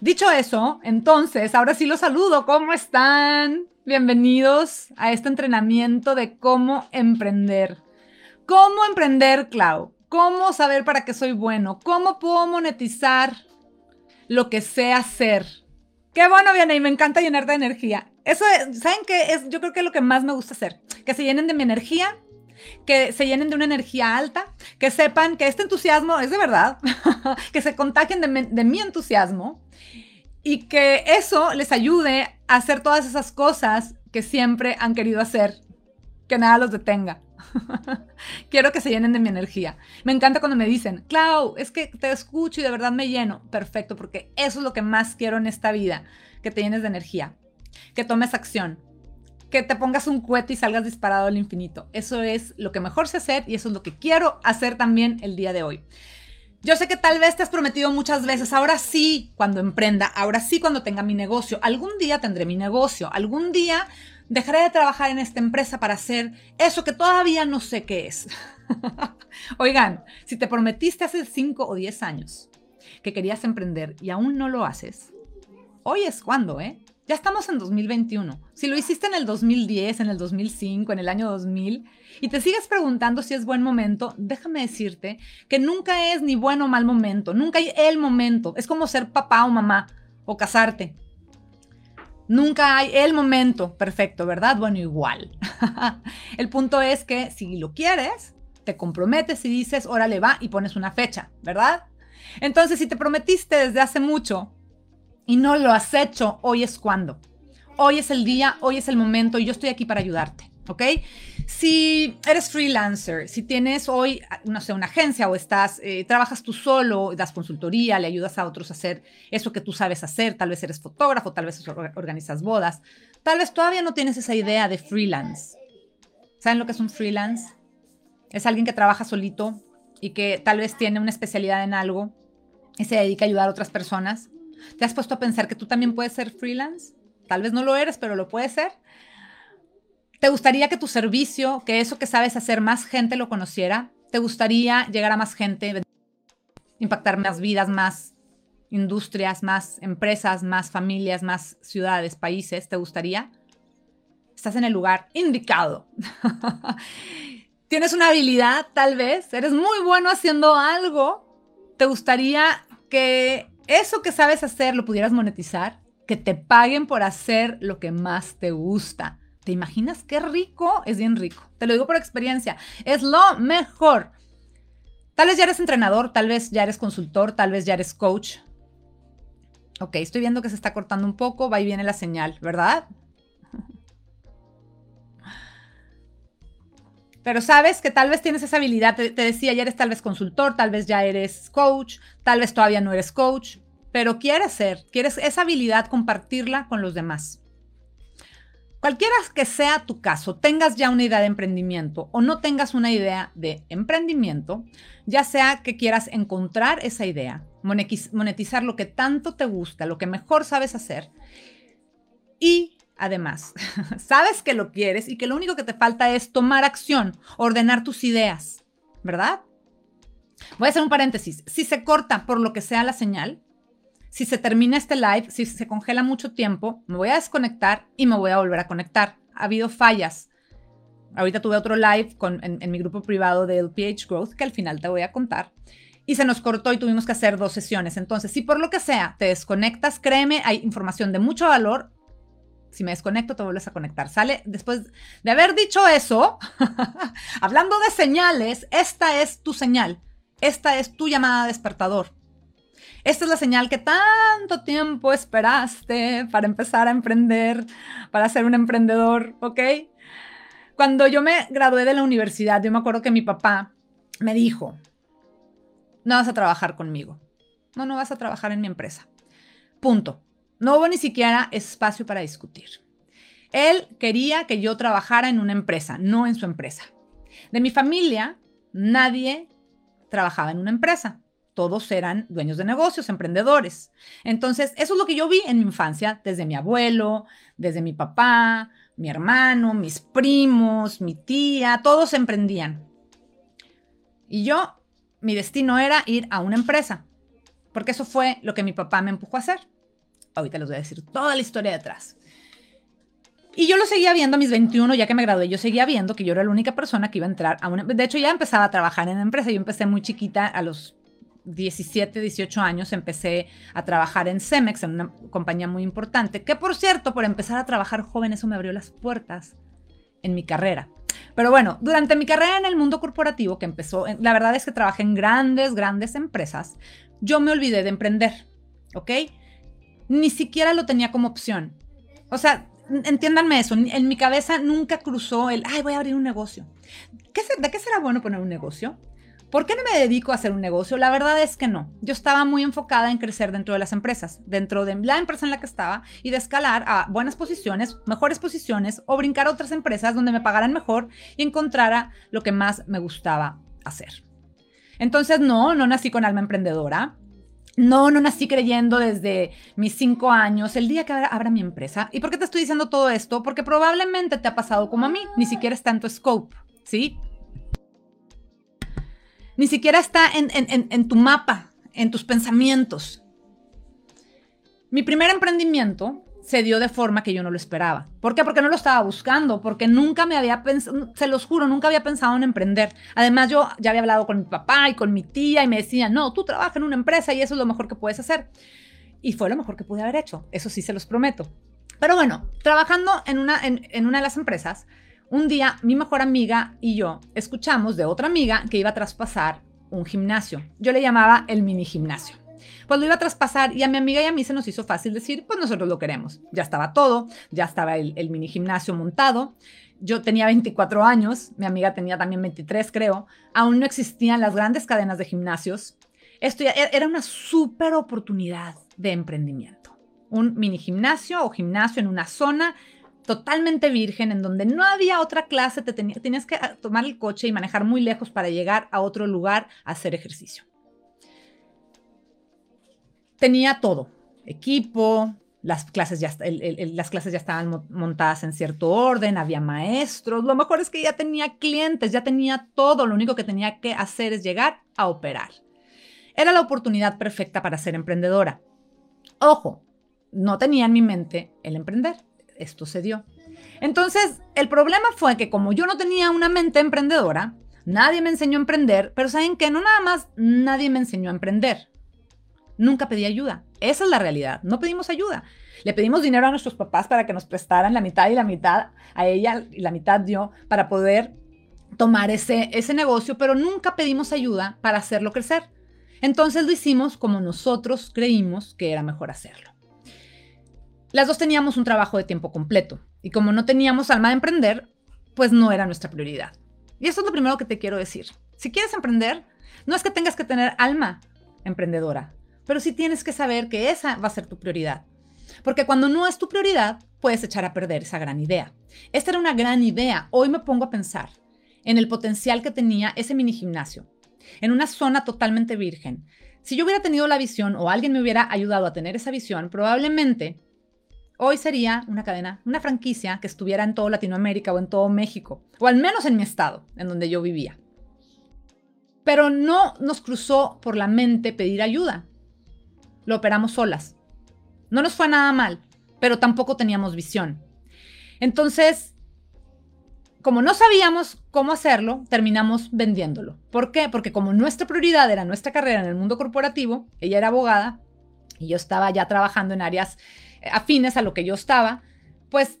Dicho eso, entonces, ahora sí los saludo. ¿Cómo están? Bienvenidos a este entrenamiento de cómo emprender. ¿Cómo emprender, Clau? ¿Cómo saber para qué soy bueno? ¿Cómo puedo monetizar lo que sé hacer? Qué bueno viene y me encanta llenar de energía. Eso, es, ¿saben qué? Es, yo creo que es lo que más me gusta hacer. Que se llenen de mi energía que se llenen de una energía alta, que sepan que este entusiasmo es de verdad, que se contagien de, mi entusiasmo y que eso les ayude a hacer todas esas cosas que siempre han querido hacer, que nada los detenga. Quiero que se llenen de mi energía. Me encanta cuando me dicen, Clau, es que te escucho y de verdad me lleno. Perfecto, porque eso es lo que más quiero en esta vida, que te llenes de energía, que tomes acción, que te pongas un cohete y salgas disparado al infinito. Eso es lo que mejor sé hacer y eso es lo que quiero hacer también el día de hoy. Yo sé que tal vez te has prometido muchas veces, ahora sí cuando emprenda, ahora sí cuando tenga mi negocio, algún día tendré mi negocio, algún día dejaré de trabajar en esta empresa para hacer eso que todavía no sé qué es. Oigan, si te prometiste hace 5 o 10 años que querías emprender y aún no lo haces, hoy es cuando, ¿eh? Ya estamos en 2021. Si lo hiciste en el 2010, en el 2005, en el año 2000, y te sigues preguntando si es buen momento, déjame decirte que nunca es ni bueno o mal momento, nunca hay el momento. Es como ser papá o mamá o casarte. Nunca hay el momento perfecto, ¿verdad? Bueno, igual. el punto es que si lo quieres, te comprometes y dices, órale, va y pones una fecha, ¿verdad? Entonces, si te prometiste desde hace mucho y no lo has hecho, hoy es cuando. Hoy es el día, hoy es el momento y yo estoy aquí para ayudarte. ¿ok? Si eres freelancer, si tienes hoy, no sé, una agencia o estás, eh, trabajas tú solo, das consultoría, le ayudas a otros a hacer eso que tú sabes hacer, tal vez eres fotógrafo, tal vez organizas bodas, tal vez todavía no tienes esa idea de freelance. ¿Saben lo que es un freelance? Es alguien que trabaja solito y que tal vez tiene una especialidad en algo y se dedica a ayudar a otras personas. ¿Te has puesto a pensar que tú también puedes ser freelance? Tal vez no lo eres, pero lo puedes ser. ¿Te gustaría que tu servicio, que eso que sabes hacer, más gente lo conociera? ¿Te gustaría llegar a más gente, impactar más vidas, más industrias, más empresas, más familias, más ciudades, países? ¿Te gustaría? Estás en el lugar indicado. Tienes una habilidad, tal vez, eres muy bueno haciendo algo. ¿Te gustaría que eso que sabes hacer lo pudieras monetizar, que te paguen por hacer lo que más te gusta. ¿Te imaginas qué rico? Es bien rico. Te lo digo por experiencia. Es lo mejor. Tal vez ya eres entrenador, tal vez ya eres consultor, tal vez ya eres coach. Ok, estoy viendo que se está cortando un poco, va y viene la señal, ¿verdad? Pero sabes que tal vez tienes esa habilidad, te, decía, ya eres tal vez consultor, tal vez ya eres coach, tal vez todavía no eres coach, pero quieres ser, quieres esa habilidad compartirla con los demás. Cualquiera que sea tu caso, tengas ya una idea de emprendimiento o no tengas una idea de emprendimiento, ya sea que quieras encontrar esa idea, monetizar lo que tanto te gusta, lo que mejor sabes hacer y Además, sabes que lo quieres y que lo único que te falta es tomar acción, ordenar tus ideas, ¿verdad? Voy a hacer un paréntesis. Si se corta por lo que sea la señal, si se termina este live, si se congela mucho tiempo, me voy a desconectar y me voy a volver a conectar. Ha habido fallas. Ahorita tuve otro live en, mi grupo privado de LPH Growth que al final te voy a contar y se nos cortó y tuvimos que hacer dos sesiones. Entonces, si por lo que sea te desconectas, créeme, hay información de mucho valor si me desconecto, te vuelves a conectar. Sale después de haber dicho eso, hablando de señales, esta es tu señal. Esta es tu llamada despertador. Esta es la señal que tanto tiempo esperaste para empezar a emprender, para ser un emprendedor, ¿ok? Cuando yo me gradué de la universidad, yo me acuerdo que mi papá me dijo, no vas a trabajar conmigo. No, no vas a trabajar en mi empresa. Punto. No hubo ni siquiera espacio para discutir. Él quería que yo trabajara en una empresa, no en su empresa. De mi familia, nadie trabajaba en una empresa. Todos eran dueños de negocios, emprendedores. Entonces, eso es lo que yo vi en mi infancia, desde mi abuelo, desde mi papá, mi hermano, mis primos, mi tía, todos emprendían. Y yo, mi destino era ir a una empresa, porque eso fue lo que mi papá me empujó a hacer. Ahorita les voy a decir toda la historia detrás. Y yo lo seguía viendo a mis 21, ya que me gradué, yo seguía viendo que yo era la única persona que iba a entrar a una... De hecho, ya empezaba a trabajar en la empresa. Yo empecé muy chiquita, a los 17, 18 años, empecé a trabajar en Cemex, en una compañía muy importante, que por cierto, por empezar a trabajar joven, eso me abrió las puertas en mi carrera. Pero bueno, durante mi carrera en el mundo corporativo, que empezó, la verdad es que trabajé en grandes, grandes empresas, yo me olvidé de emprender, ¿ok? Ni siquiera lo tenía como opción. O sea, entiéndanme eso, en mi cabeza nunca cruzó el, ay, voy a abrir un negocio. ¿Qué, ¿De qué será bueno poner un negocio? ¿Por qué no me dedico a hacer un negocio? La verdad es que no. Yo estaba muy enfocada en crecer dentro de las empresas, dentro de la empresa en la que estaba y de escalar a buenas posiciones, mejores posiciones o brincar a otras empresas donde me pagaran mejor y encontrara lo que más me gustaba hacer. Entonces, no, no nací con alma emprendedora. No, no nací creyendo desde mis cinco años, el día que abra, mi empresa. ¿Y por qué te estoy diciendo todo esto? Porque probablemente te ha pasado como a mí, ni siquiera está en tu scope, ¿sí? Ni siquiera está en, en tu mapa, en tus pensamientos. Mi primer emprendimiento se dio de forma que yo no lo esperaba. ¿Por qué? Porque no lo estaba buscando, porque nunca me había pensado, se los juro, nunca había pensado en emprender. Además, yo ya había hablado con mi papá y con mi tía y me decían, no, tú trabajas en una empresa y eso es lo mejor que puedes hacer. Y fue lo mejor que pude haber hecho, eso sí se los prometo. Pero bueno, trabajando en una, en, en una de las empresas, un día mi mejor amiga y yo escuchamos de otra amiga que iba a traspasar un gimnasio. Yo le llamaba el mini gimnasio. Pues lo iba a traspasar y a mi amiga y a mí se nos hizo fácil decir, pues nosotros lo queremos. Ya estaba todo, ya estaba el, mini gimnasio montado. Yo tenía 24 años, mi amiga tenía también 23 creo. Aún no existían las grandes cadenas de gimnasios. Esto era una súper oportunidad de emprendimiento. Un mini gimnasio o gimnasio en una zona totalmente virgen, en donde no había otra clase, te tenías que tomar el coche y manejar muy lejos para llegar a otro lugar a hacer ejercicio tenía todo, equipo, las clases, ya, las clases ya estaban montadas en cierto orden, había maestros, lo mejor es que ya tenía clientes, ya tenía todo, lo único que tenía que hacer es llegar a operar. Era la oportunidad perfecta para ser emprendedora. Ojo, no tenía en mi mente el emprender, esto se dio. Entonces, el problema fue que como yo no tenía una mente emprendedora, nadie me enseñó a emprender, pero ¿saben qué? No nada más nadie me enseñó a emprender, Nunca pedí ayuda. Esa es la realidad. No pedimos ayuda. Le pedimos dinero a nuestros papás para que nos prestaran la mitad y la mitad a ella y la mitad yo para poder tomar ese, ese negocio, pero nunca pedimos ayuda para hacerlo crecer. Entonces lo hicimos como nosotros creímos que era mejor hacerlo. Las dos teníamos un trabajo de tiempo completo y como no teníamos alma de emprender, pues no era nuestra prioridad. Y esto es lo primero que te quiero decir. Si quieres emprender, no es que tengas que tener alma emprendedora, pero sí tienes que saber que esa va a ser tu prioridad. Porque cuando no es tu prioridad, puedes echar a perder esa gran idea. Esta era una gran idea. Hoy me pongo a pensar en el potencial que tenía ese mini gimnasio, en una zona totalmente virgen. Si yo hubiera tenido la visión o alguien me hubiera ayudado a tener esa visión, probablemente hoy sería una cadena, una franquicia que estuviera en toda Latinoamérica o en todo México, o al menos en mi estado, en donde yo vivía. Pero no nos cruzó por la mente pedir ayuda lo operamos solas. No nos fue nada mal, pero tampoco teníamos visión. Entonces, como no sabíamos cómo hacerlo, terminamos vendiéndolo. ¿Por qué? Porque como nuestra prioridad era nuestra carrera en el mundo corporativo, ella era abogada y yo estaba ya trabajando en áreas eh, afines a lo que yo estaba, pues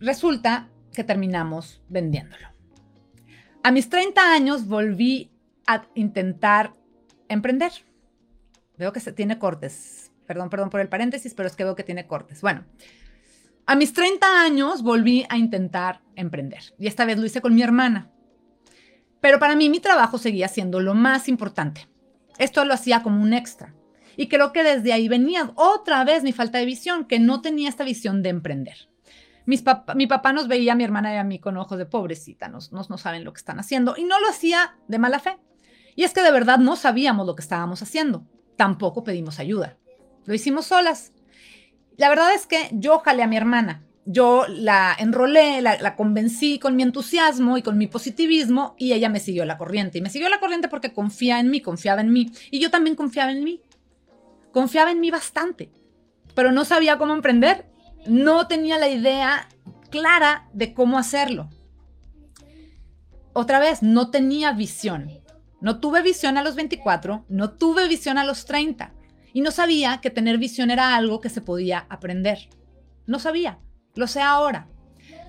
resulta que terminamos vendiéndolo. A mis 30 años volví a intentar emprender. Veo que se tiene cortes. Perdón, perdón por el paréntesis, pero es que veo que tiene cortes. Bueno, a mis 30 años volví a intentar emprender y esta vez lo hice con mi hermana. Pero para mí mi trabajo seguía siendo lo más importante. Esto lo hacía como un extra. Y creo que desde ahí venía otra vez mi falta de visión, que no tenía esta visión de emprender. Mis mi papá nos veía a mi hermana y a mí con ojos de pobrecita, no, no saben lo que están haciendo. Y no lo hacía de mala fe. Y es que de verdad no sabíamos lo que estábamos haciendo tampoco pedimos ayuda. Lo hicimos solas. La verdad es que yo jalé a mi hermana. Yo la enrolé, la, convencí con mi entusiasmo y con mi positivismo y ella me siguió la corriente. Y me siguió la corriente porque confía en mí, confiaba en mí. Y yo también confiaba en mí. Confiaba en mí bastante. pero no sabía cómo emprender. No tenía la idea clara de cómo hacerlo. Otra vez, no tenía visión. No tuve visión a los 24, no tuve visión a los 30 y no sabía que tener visión era algo que se podía aprender. No sabía, lo sé ahora.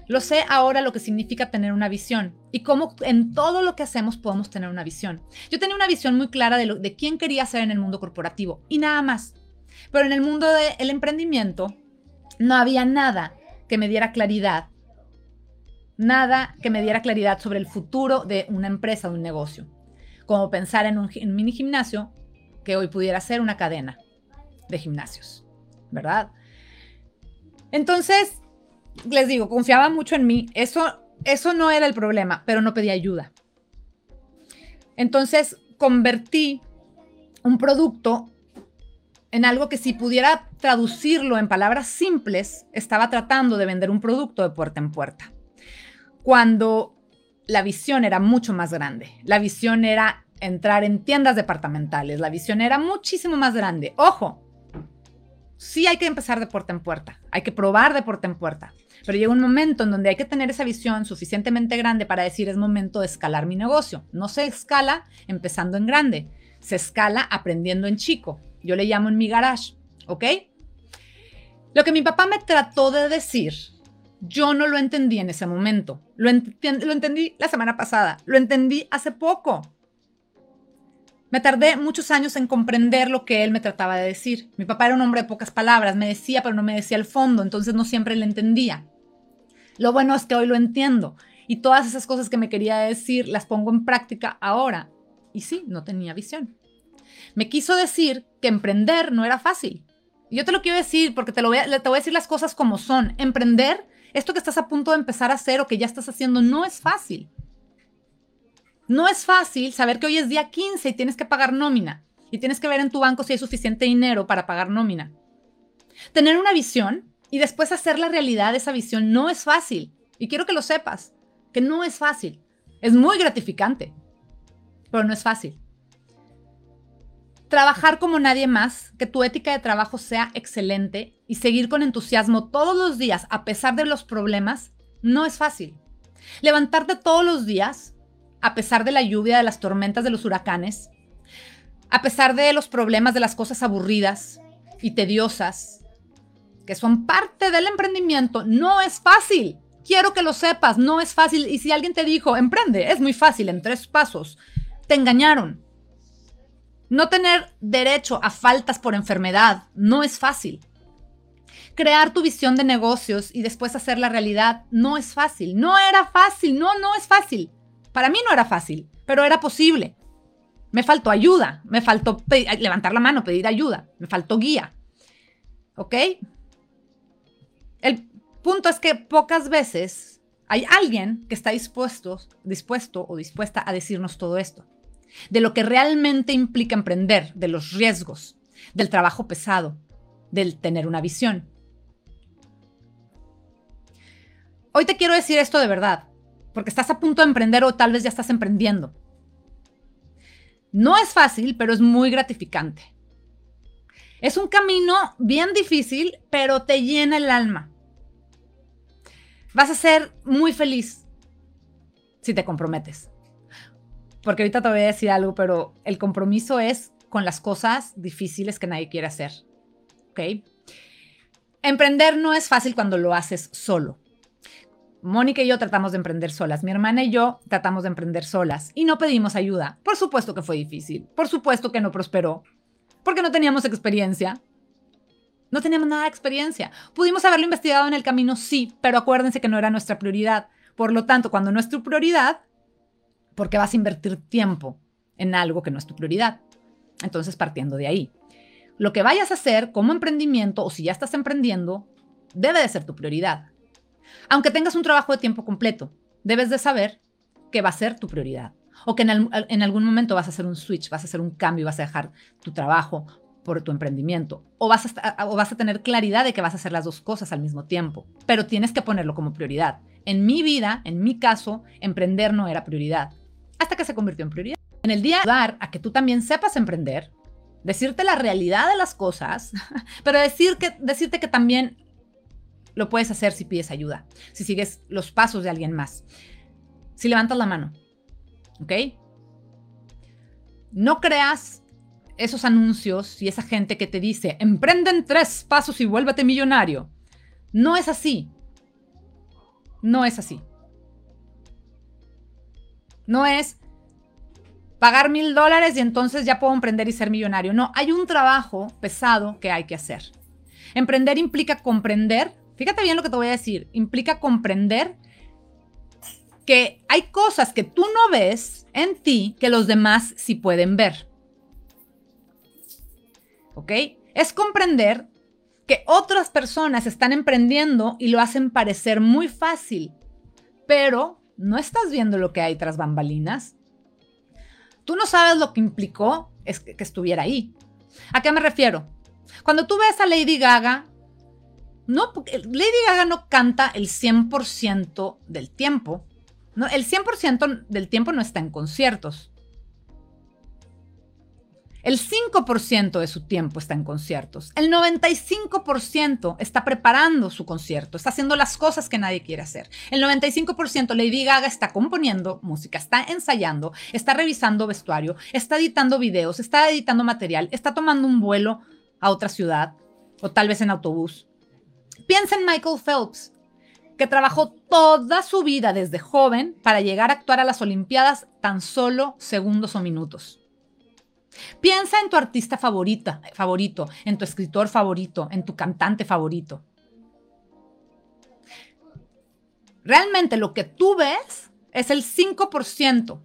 Lo sé ahora lo que significa tener una visión y cómo en todo lo que hacemos podemos tener una visión. Yo tenía una visión muy clara de, lo, de quién quería ser en el mundo corporativo y nada más. Pero en el mundo del emprendimiento no había nada que me diera claridad, nada que me diera claridad sobre el futuro de una empresa, de un negocio. Como pensar en un mini gimnasio que hoy pudiera ser una cadena de gimnasios, ¿verdad? Entonces, les digo, confiaba mucho en mí. Eso, eso no era el problema, pero no pedía ayuda. Entonces, convertí un producto en algo que si pudiera traducirlo en palabras simples, estaba tratando de vender un producto de puerta en puerta. Cuando la visión era mucho más grande. La visión era entrar en tiendas departamentales. La visión era muchísimo más grande. Ojo, sí hay que empezar de puerta en puerta. Hay que probar de puerta en puerta. Pero llega un momento en donde hay que tener esa visión suficientemente grande para decir es momento de escalar mi negocio. No se escala empezando en grande, se escala aprendiendo en chico. Yo le llamo en mi garage, ¿ok? Lo que mi papá me trató de decir, yo no lo entendí en ese momento. Lo, lo entendí la semana pasada, lo entendí hace poco. Me tardé muchos años en comprender lo que él me trataba de decir. Mi papá era un hombre de pocas palabras, me decía, pero no me decía el fondo, entonces no siempre le entendía. Lo bueno es que hoy lo entiendo y todas esas cosas que me quería decir las pongo en práctica ahora. Y sí, no tenía visión. Me quiso decir que emprender no era fácil. Yo te lo quiero decir porque te, lo voy te voy a decir las cosas como son. Emprender, esto que estás a punto de empezar a hacer o que ya estás haciendo, no es fácil. No es fácil saber que hoy es día 15 y tienes que pagar nómina. Y tienes que ver en tu banco si hay suficiente dinero para pagar nómina. Tener una visión y después hacer la realidad de esa visión no es fácil. Y quiero que lo sepas, que no es fácil. Es muy gratificante, pero no es fácil. Trabajar como nadie más, que tu ética de trabajo sea excelente y seguir con entusiasmo todos los días a pesar de los problemas, no es fácil. Levantarte todos los días, a pesar de la lluvia, de las tormentas, de los huracanes, a pesar de los problemas, de las cosas aburridas y tediosas, que son parte del emprendimiento, no es fácil. Quiero que lo sepas, no es fácil. Y si alguien te dijo, emprende, es muy fácil, en tres pasos, te engañaron. No tener derecho a faltas por enfermedad no es fácil. Crear tu visión de negocios y después hacer la realidad no es fácil. No era fácil, no, no es fácil. Para mí no era fácil, pero era posible. Me faltó ayuda, me faltó levantar la mano, pedir ayuda, me faltó guía. ¿Ok? El punto es que pocas veces hay alguien que está dispuesto, dispuesto o dispuesta a decirnos todo esto de lo que realmente implica emprender, de los riesgos, del trabajo pesado, del tener una visión. Hoy te quiero decir esto de verdad, porque estás a punto de emprender o tal vez ya estás emprendiendo. No es fácil, pero es muy gratificante. Es un camino bien difícil, pero te llena el alma. Vas a ser muy feliz si te comprometes porque ahorita te voy a decir algo, pero el compromiso es con las cosas difíciles que nadie quiere hacer. ¿Ok? Emprender no es fácil cuando lo haces solo. Mónica y yo tratamos de emprender solas. Mi hermana y yo tratamos de emprender solas y no pedimos ayuda. Por supuesto que fue difícil. Por supuesto que no prosperó. Porque no teníamos experiencia. No teníamos nada de experiencia. Pudimos haberlo investigado en el camino, sí, pero acuérdense que no era nuestra prioridad. Por lo tanto, cuando no es tu prioridad, porque vas a invertir tiempo en algo que no es tu prioridad. Entonces, partiendo de ahí, lo que vayas a hacer como emprendimiento o si ya estás emprendiendo, debe de ser tu prioridad. Aunque tengas un trabajo de tiempo completo, debes de saber que va a ser tu prioridad. O que en, algún momento vas a hacer un switch, vas a hacer un cambio y vas a dejar tu trabajo por tu emprendimiento. O vas, a, tener claridad de que vas a hacer las dos cosas al mismo tiempo. Pero tienes que ponerlo como prioridad. En mi vida, en mi caso, emprender no era prioridad hasta que se convirtió en prioridad. En el día ayudar a que tú también sepas emprender, decirte la realidad de las cosas, pero decir que, decirte que también lo puedes hacer si pides ayuda, si sigues los pasos de alguien más, si levantas la mano, ¿ok? No creas esos anuncios y esa gente que te dice, emprende en tres pasos y vuélvete millonario. No es así. No es así. No es pagar mil dólares y entonces ya puedo emprender y ser millonario. No, hay un trabajo pesado que hay que hacer. Emprender implica comprender, fíjate bien lo que te voy a decir, implica comprender que hay cosas que tú no ves en ti que los demás sí pueden ver. ¿Ok? Es comprender que otras personas están emprendiendo y lo hacen parecer muy fácil, pero no estás viendo lo que hay tras bambalinas. Tú no sabes lo que implicó que, estuviera ahí. ¿A qué me refiero? Cuando tú ves a Lady Gaga, no, Lady Gaga no canta el 100% del tiempo. No, el 100% del tiempo no está en conciertos. El 5% de su tiempo está en conciertos. El 95% está preparando su concierto, está haciendo las cosas que nadie quiere hacer. El 95% Lady Gaga está componiendo música, está ensayando, está revisando vestuario, está editando videos, está editando material, está tomando un vuelo a otra ciudad o tal vez en autobús. Piensa en Michael Phelps, que trabajó toda su vida desde joven para llegar a actuar a las Olimpiadas tan solo segundos o minutos. Piensa en tu artista favorita, favorito, en tu escritor favorito, en tu cantante favorito. Realmente lo que tú ves es el 5%.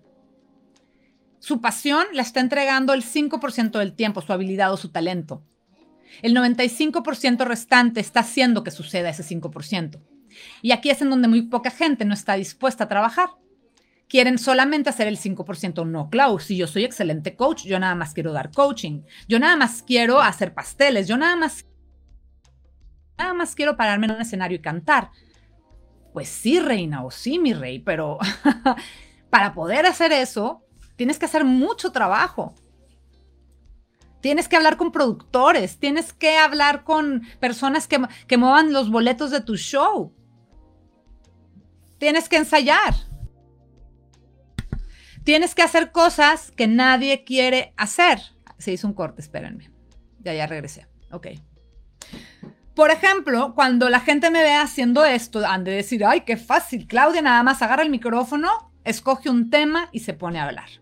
Su pasión la está entregando el 5% del tiempo, su habilidad o su talento. El 95% restante está haciendo que suceda ese 5%. Y aquí es en donde muy poca gente no está dispuesta a trabajar quieren solamente hacer el 5%. No, Klaus, si yo soy excelente coach, yo nada más quiero dar coaching. Yo nada más quiero hacer pasteles. Yo nada más, nada más quiero pararme en un escenario y cantar. Pues sí, reina, o sí, mi rey, pero para poder hacer eso, tienes que hacer mucho trabajo. Tienes que hablar con productores, tienes que hablar con personas que, que muevan los boletos de tu show. Tienes que ensayar. Tienes que hacer cosas que nadie quiere hacer. Se hizo un corte, espérenme. Ya, ya regresé. Ok. Por ejemplo, cuando la gente me ve haciendo esto, han de decir, ay, qué fácil, Claudia nada más agarra el micrófono, escoge un tema y se pone a hablar.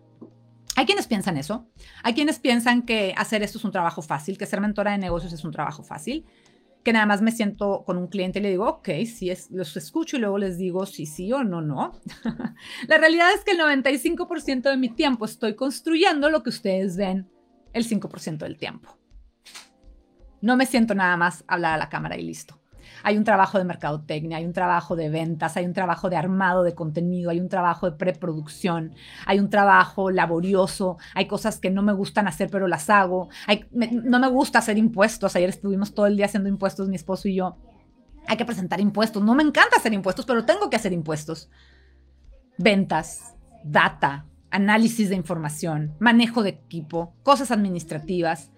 Hay quienes piensan eso. Hay quienes piensan que hacer esto es un trabajo fácil, que ser mentora de negocios es un trabajo fácil que nada más me siento con un cliente y le digo, ok, si es, los escucho y luego les digo si sí o no, no. la realidad es que el 95% de mi tiempo estoy construyendo lo que ustedes ven el 5% del tiempo. No me siento nada más hablar a la cámara y listo. Hay un trabajo de mercadotecnia, hay un trabajo de ventas, hay un trabajo de armado de contenido, hay un trabajo de preproducción, hay un trabajo laborioso, hay cosas que no me gustan hacer pero las hago, no me gusta hacer impuestos, ayer estuvimos todo el día haciendo impuestos mi esposo y yo. Hay que presentar impuestos, no me encanta hacer impuestos, pero tengo que hacer impuestos. Ventas, data, análisis de información, manejo de equipo, cosas administrativas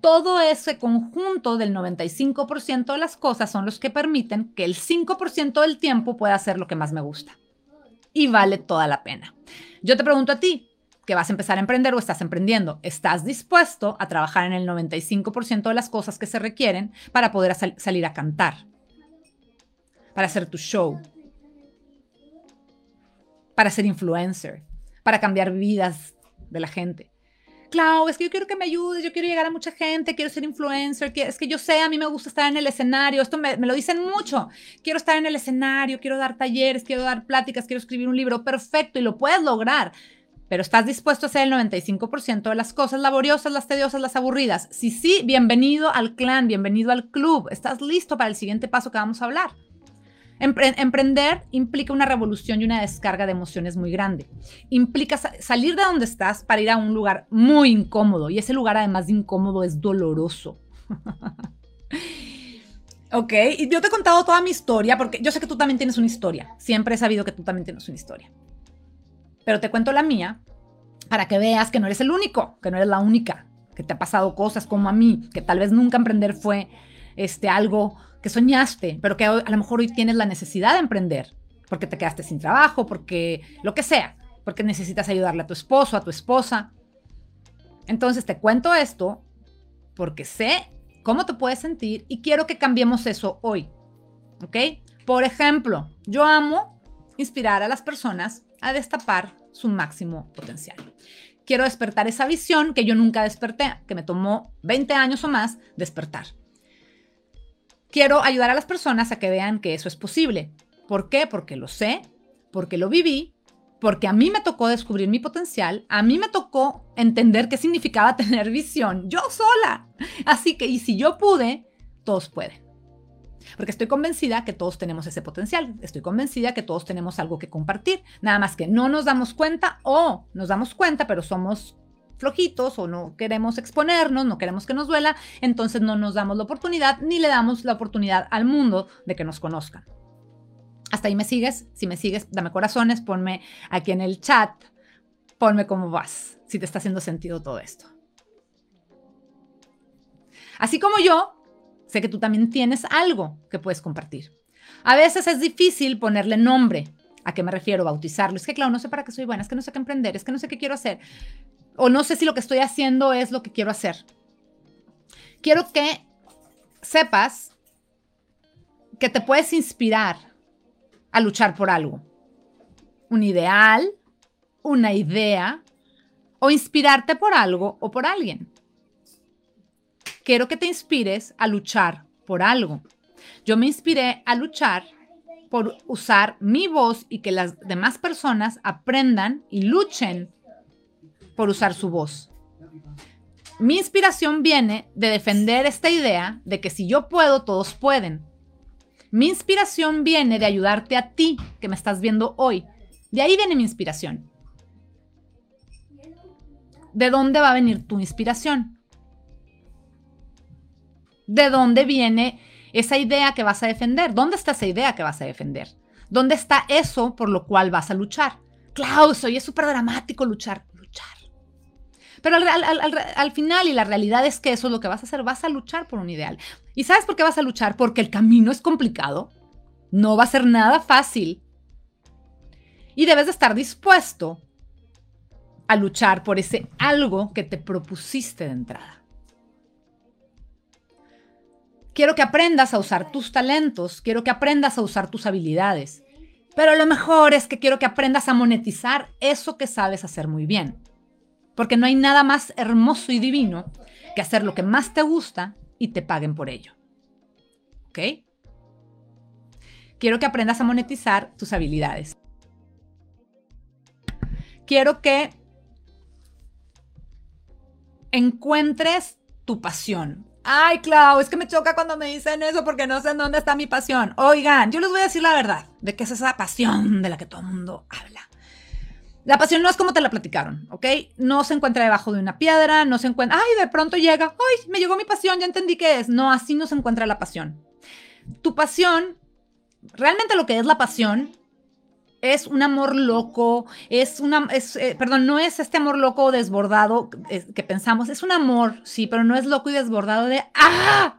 todo ese conjunto del 95% de las cosas son los que permiten que el 5% del tiempo pueda hacer lo que más me gusta. Y vale toda la pena. Yo te pregunto a ti, que vas a empezar a emprender o estás emprendiendo, ¿estás dispuesto a trabajar en el 95% de las cosas que se requieren para poder salir a cantar? Para hacer tu show. Para ser influencer. Para cambiar vidas de la gente. Clau, es que yo quiero que me ayudes, yo quiero llegar a mucha gente, quiero ser influencer, que, es que yo sé, a mí me gusta estar en el escenario, esto me, me, lo dicen mucho, quiero estar en el escenario, quiero dar talleres, quiero dar pláticas, quiero escribir un libro, perfecto, y lo puedes lograr, pero estás dispuesto a hacer el 95% de las cosas laboriosas, las tediosas, las aburridas. Si sí, bienvenido al clan, bienvenido al club, estás listo para el siguiente paso que vamos a hablar emprender implica una revolución y una descarga de emociones muy grande. Implica salir de donde estás para ir a un lugar muy incómodo y ese lugar además de incómodo es doloroso. ok, y yo te he contado toda mi historia porque yo sé que tú también tienes una historia. Siempre he sabido que tú también tienes una historia. Pero te cuento la mía para que veas que no eres el único, que no eres la única. que te ha pasado cosas como a mí, que tal vez nunca emprender fue este, algo que soñaste, pero que a lo mejor hoy tienes la necesidad de emprender, porque te quedaste sin trabajo, porque lo que sea, porque necesitas ayudarle a tu esposo, a tu esposa. Entonces te cuento esto porque sé cómo te puedes sentir y quiero que cambiemos eso hoy. ¿Ok? Por ejemplo, yo amo inspirar a las personas a destapar su máximo potencial. Quiero despertar esa visión que yo nunca desperté, que me tomó 20 años o más despertar. Quiero ayudar a las personas a que vean que eso es posible. ¿Por qué? Porque lo sé, porque lo viví, porque a mí me tocó descubrir mi potencial, a mí me tocó entender qué significaba tener visión, yo sola. Así que, y si yo pude, todos pueden. Porque estoy convencida que todos tenemos ese potencial, estoy convencida que todos tenemos algo que compartir, nada más que no nos damos cuenta o nos damos cuenta, pero somos flojitos o no queremos exponernos, no queremos que nos duela, entonces no nos damos la oportunidad ni le damos la oportunidad al mundo de que nos conozcan. Hasta ahí me sigues, si me sigues, dame corazones, ponme aquí en el chat, ponme cómo vas, si te está haciendo sentido todo esto. Así como yo, sé que tú también tienes algo que puedes compartir. A veces es difícil ponerle nombre. ¿A qué me refiero? Bautizarlo. Es que, claro, no sé para qué soy buena, es que no sé qué emprender, es que no sé qué quiero hacer. O no sé si lo que estoy haciendo es lo que quiero hacer. Quiero que sepas que te puedes inspirar a luchar por algo. Un ideal, una idea o inspirarte por algo o por alguien quiero que te inspires a luchar por algo. Yo me inspiré a luchar por usar mi voz y que las demás personas aprendan y luchen por usar su voz. Mi inspiración viene de defender esta idea de que si yo puedo, todos pueden. Mi inspiración viene de ayudarte a ti que me estás viendo hoy. De ahí viene mi inspiración. ¿De dónde va a venir tu inspiración? ¿De dónde viene esa idea que vas a defender? ¿Dónde está esa idea que vas a defender? ¿Dónde está eso por lo cual vas a luchar? Klaus, hoy es súper dramático luchar, luchar. Pero al, final y la realidad es que eso es lo que vas a hacer, vas a luchar por un ideal. ¿Y sabes por qué vas a luchar? Porque el camino es complicado, no va a ser nada fácil. Y debes de estar dispuesto a luchar por ese algo que te propusiste de entrada. Quiero que aprendas a usar tus talentos, quiero que aprendas a usar tus habilidades. Pero lo mejor es que quiero que aprendas a monetizar eso que sabes hacer muy bien. Porque no hay nada más hermoso y divino que hacer lo que más te gusta y te paguen por ello. ¿Ok? Quiero que aprendas a monetizar tus habilidades. Quiero que encuentres tu pasión. Ay, Clau, es que me choca cuando me dicen eso porque no sé en dónde está mi pasión. Oigan, yo les voy a decir la verdad de qué es esa pasión de la que todo el mundo habla. La pasión no es como te la platicaron, ¿ok? No se encuentra debajo de una piedra, no se encuentra, ay, de pronto llega, ay, me llegó mi pasión, ya entendí qué es. No, así no se encuentra la pasión. Tu pasión, realmente lo que es la pasión es un amor loco, es una, es, eh, perdón, no es este amor loco desbordado que pensamos, es un amor, sí, pero no es loco y desbordado de, ¡ah!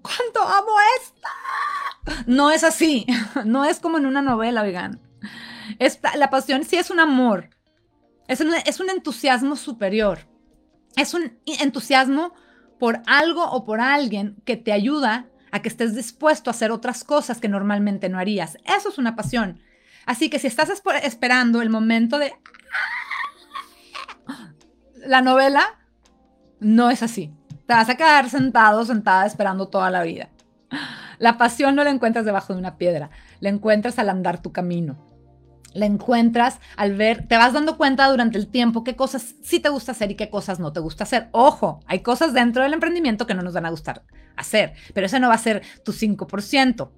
¿Cuánto amo esta? No es así, no es como en una novela, oigan. Esta, la pasión sí es un amor, es un, es un entusiasmo superior, es un entusiasmo por algo o por alguien que te ayuda a que estés dispuesto a hacer otras cosas que normalmente no harías. Eso es una pasión. Así que si estás esperando el momento de la novela, no es así. Te vas a quedar sentado, sentada, esperando toda la vida. La pasión no la encuentras debajo de una piedra, la encuentras al andar tu camino. La encuentras al ver, te vas dando cuenta durante el tiempo qué cosas sí te gusta hacer y qué cosas no te gusta hacer. Ojo, hay cosas dentro del emprendimiento que no nos van a gustar hacer, pero ese no va a ser tu 5%.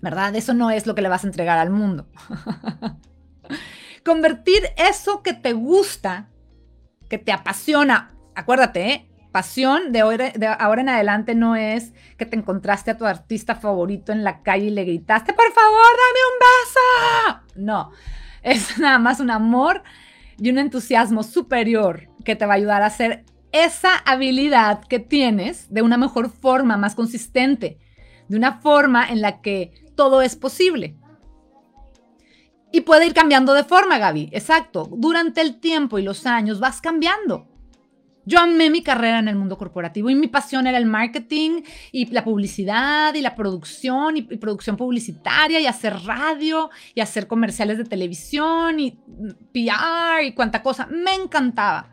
¿verdad? Eso no es lo que le vas a entregar al mundo. Convertir eso que te gusta, que te apasiona, acuérdate, ¿eh? Pasión de, ahora en adelante no es que te encontraste a tu artista favorito en la calle y le gritaste, por favor, dame un beso. No, es nada más un amor y un entusiasmo superior que te va a ayudar a hacer esa habilidad que tienes de una mejor forma, más consistente, de una forma en la que todo es posible. Y puede ir cambiando de forma, Gaby. Exacto. Durante el tiempo y los años vas cambiando. Yo amé mi carrera en el mundo corporativo y mi pasión era el marketing y la publicidad y la producción y, producción publicitaria y hacer radio y hacer comerciales de televisión y PR y cuánta cosa. Me encantaba.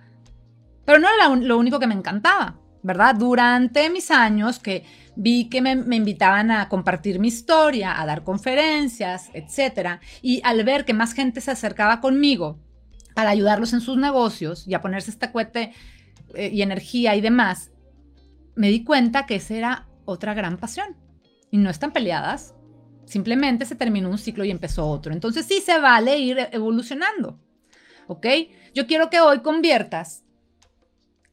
Pero no era lo único que me encantaba, ¿verdad? Durante mis años que vi que me, me, invitaban a compartir mi historia, a dar conferencias, etc. Y al ver que más gente se acercaba conmigo para ayudarlos en sus negocios y a ponerse este cohete eh, y energía y demás, me di cuenta que esa era otra gran pasión. Y no están peleadas, simplemente se terminó un ciclo y empezó otro. Entonces sí se vale ir evolucionando. ¿Ok? Yo quiero que hoy conviertas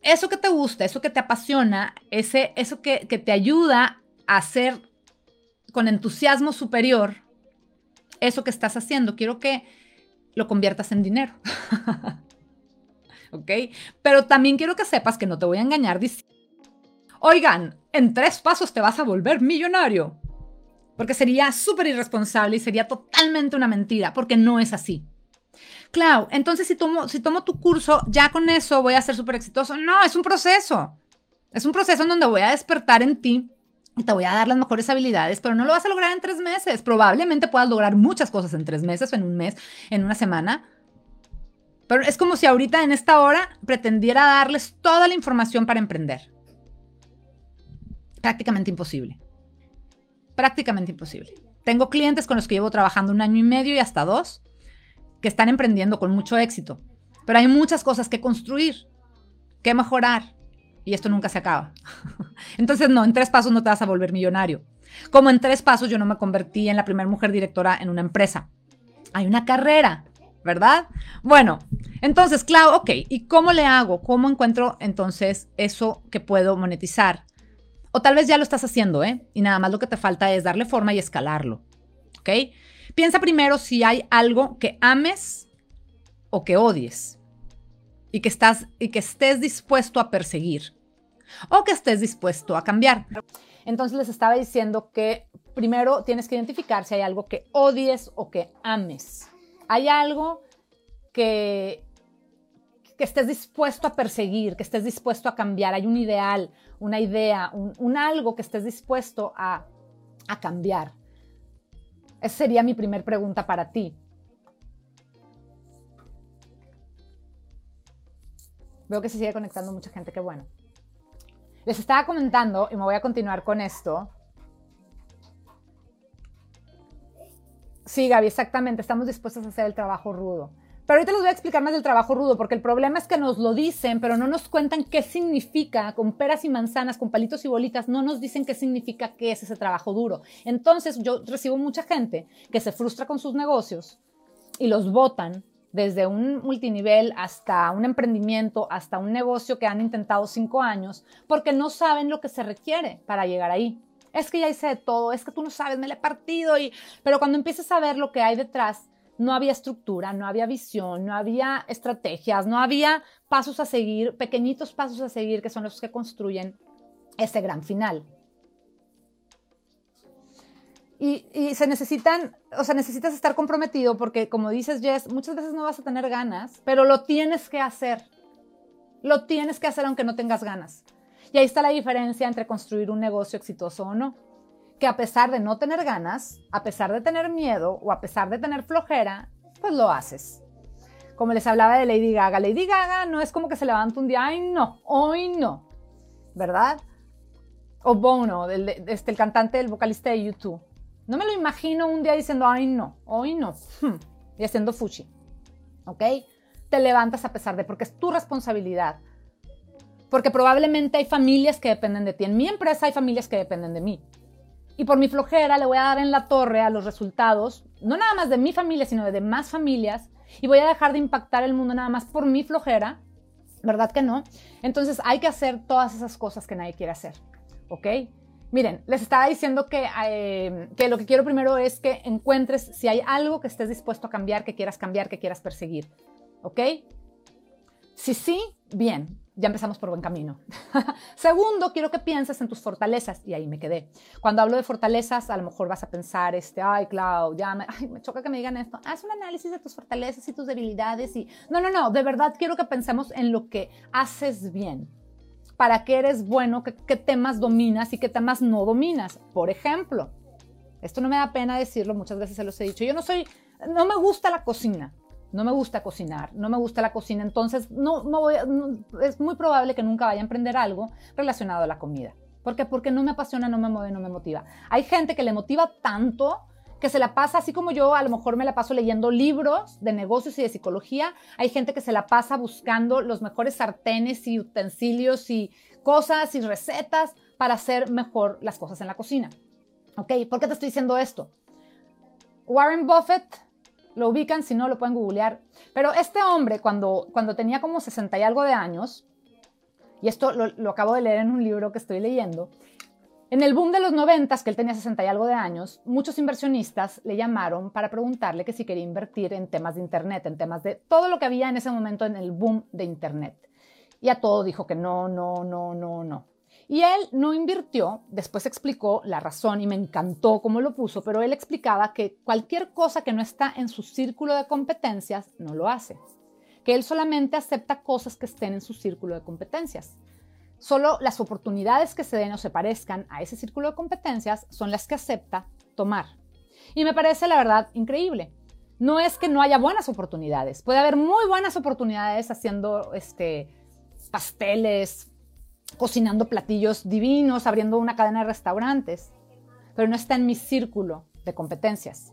eso que te gusta, eso que te apasiona, ese, eso que, que te ayuda a hacer con entusiasmo superior eso que estás haciendo. Quiero que lo conviertas en dinero. ¿ok? Pero también quiero que sepas que no te voy a engañar oigan, en tres pasos te vas a volver millonario. Porque sería súper irresponsable y sería totalmente una mentira, porque no es así. Clau, entonces si tomo, si tomo tu curso, ya con eso voy a ser súper exitoso. No, es un proceso. Es un proceso en donde voy a despertar en ti y te voy a dar las mejores habilidades, pero no lo vas a lograr en tres meses. Probablemente puedas lograr muchas cosas en tres meses, en un mes, en una semana, es como si ahorita en esta hora pretendiera darles toda la información para emprender. Prácticamente imposible. Prácticamente imposible. Tengo clientes con los que llevo trabajando un año y medio y hasta dos que están emprendiendo con mucho éxito. Pero hay muchas cosas que construir, que mejorar. Y esto nunca se acaba. Entonces, no, en tres pasos no te vas a volver millonario. Como en tres pasos yo no me convertí en la primera mujer directora en una empresa. Hay una carrera ¿verdad? Bueno, entonces, Clau, ok, ¿y cómo le hago? ¿Cómo encuentro entonces eso que puedo monetizar? O tal vez ya lo estás haciendo, ¿eh? Y nada más lo que te falta es darle forma y escalarlo, ¿ok? Piensa primero si hay algo que ames o que odies y que, estás, y que estés dispuesto a perseguir o que estés dispuesto a cambiar. Entonces les estaba diciendo que primero tienes que identificar si hay algo que odies o que ames hay algo que, que estés dispuesto a perseguir, que estés dispuesto a cambiar, hay un ideal, una idea, un, algo que estés dispuesto a, a cambiar. Esa sería mi primer pregunta para ti. Veo que se sigue conectando mucha gente, qué bueno. Les estaba comentando, y me voy a continuar con esto, Sí, Gaby, exactamente. Estamos dispuestos a hacer el trabajo rudo. Pero ahorita les voy a explicar más del trabajo rudo, porque el problema es que nos lo dicen, pero no nos cuentan qué significa, con peras y manzanas, con palitos y bolitas, no nos dicen qué significa qué es ese trabajo duro. Entonces yo recibo mucha gente que se frustra con sus negocios y los votan desde un multinivel hasta un emprendimiento, hasta un negocio que han intentado cinco años, porque no saben lo que se requiere para llegar ahí es que ya hice de todo, es que tú no sabes, me le he partido. Y... Pero cuando empiezas a ver lo que hay detrás, no había estructura, no había visión, no había estrategias, no había pasos a seguir, pequeñitos pasos a seguir que son los que construyen ese gran final. Y, y, se necesitan, o sea, necesitas estar comprometido porque, como dices, Jess, muchas veces no vas a tener ganas, pero lo tienes que hacer. Lo tienes que hacer aunque no tengas ganas. Y ahí está la diferencia entre construir un negocio exitoso o no. Que a pesar de no tener ganas, a pesar de tener miedo o a pesar de tener flojera, pues lo haces. Como les hablaba de Lady Gaga, Lady Gaga no es como que se levanta un día, ay no, hoy no, ¿verdad? O Bono, el, este, el cantante, el vocalista de YouTube. No me lo imagino un día diciendo, ay no, hoy no, hmm, y haciendo fuchi, ¿ok? Te levantas a pesar de, porque es tu responsabilidad porque probablemente hay familias que dependen de ti. En mi empresa hay familias que dependen de mí. Y por mi flojera le voy a dar en la torre a los resultados, no nada más de mi familia, sino de demás familias, y voy a dejar de impactar el mundo nada más por mi flojera, ¿verdad que no? Entonces hay que hacer todas esas cosas que nadie quiere hacer, ¿ok? Miren, les estaba diciendo que, eh, que lo que quiero primero es que encuentres si hay algo que estés dispuesto a cambiar, que quieras cambiar, que quieras perseguir, ¿ok? Si sí, bien, ya empezamos por buen camino. Segundo, quiero que pienses en tus fortalezas y ahí me quedé. Cuando hablo de fortalezas, a lo mejor vas a pensar, este, ay, Clau, ya me, ay, me choca que me digan esto. Haz un análisis de tus fortalezas y tus debilidades y no, no, no, de verdad quiero que pensemos en lo que haces bien. ¿Para qué eres bueno? ¿Qué, qué temas dominas y qué temas no dominas? Por ejemplo, esto no me da pena decirlo, muchas veces se los he dicho. Yo no soy, no me gusta la cocina no me gusta cocinar, no me gusta la cocina, entonces no, voy, es muy probable que nunca vaya a emprender algo relacionado a la comida. ¿Por qué? Porque no me apasiona, no me mueve, no me motiva. Hay gente que le motiva tanto que se la pasa, así como yo a lo mejor me la paso leyendo libros de negocios y de psicología, hay gente que se la pasa buscando los mejores sartenes y utensilios y cosas y recetas para hacer mejor las cosas en la cocina. ¿Ok? ¿Por qué te estoy diciendo esto? Warren Buffett lo ubican, si no, lo pueden googlear. Pero este hombre, cuando, cuando tenía como 60 y algo de años, y esto lo, lo, acabo de leer en un libro que estoy leyendo, en el boom de los 90, que él tenía 60 y algo de años, muchos inversionistas le llamaron para preguntarle que si quería invertir en temas de Internet, en temas de todo lo que había en ese momento en el boom de Internet. Y a todo dijo que no, no, no, no, no. Y él no invirtió, después explicó la razón y me encantó cómo lo puso, pero él explicaba que cualquier cosa que no está en su círculo de competencias no lo hace, que él solamente acepta cosas que estén en su círculo de competencias. Solo las oportunidades que se den o se parezcan a ese círculo de competencias son las que acepta tomar. Y me parece la verdad increíble. No es que no haya buenas oportunidades, puede haber muy buenas oportunidades haciendo este, pasteles, cocinando platillos divinos, abriendo una cadena de restaurantes, pero no está en mi círculo de competencias.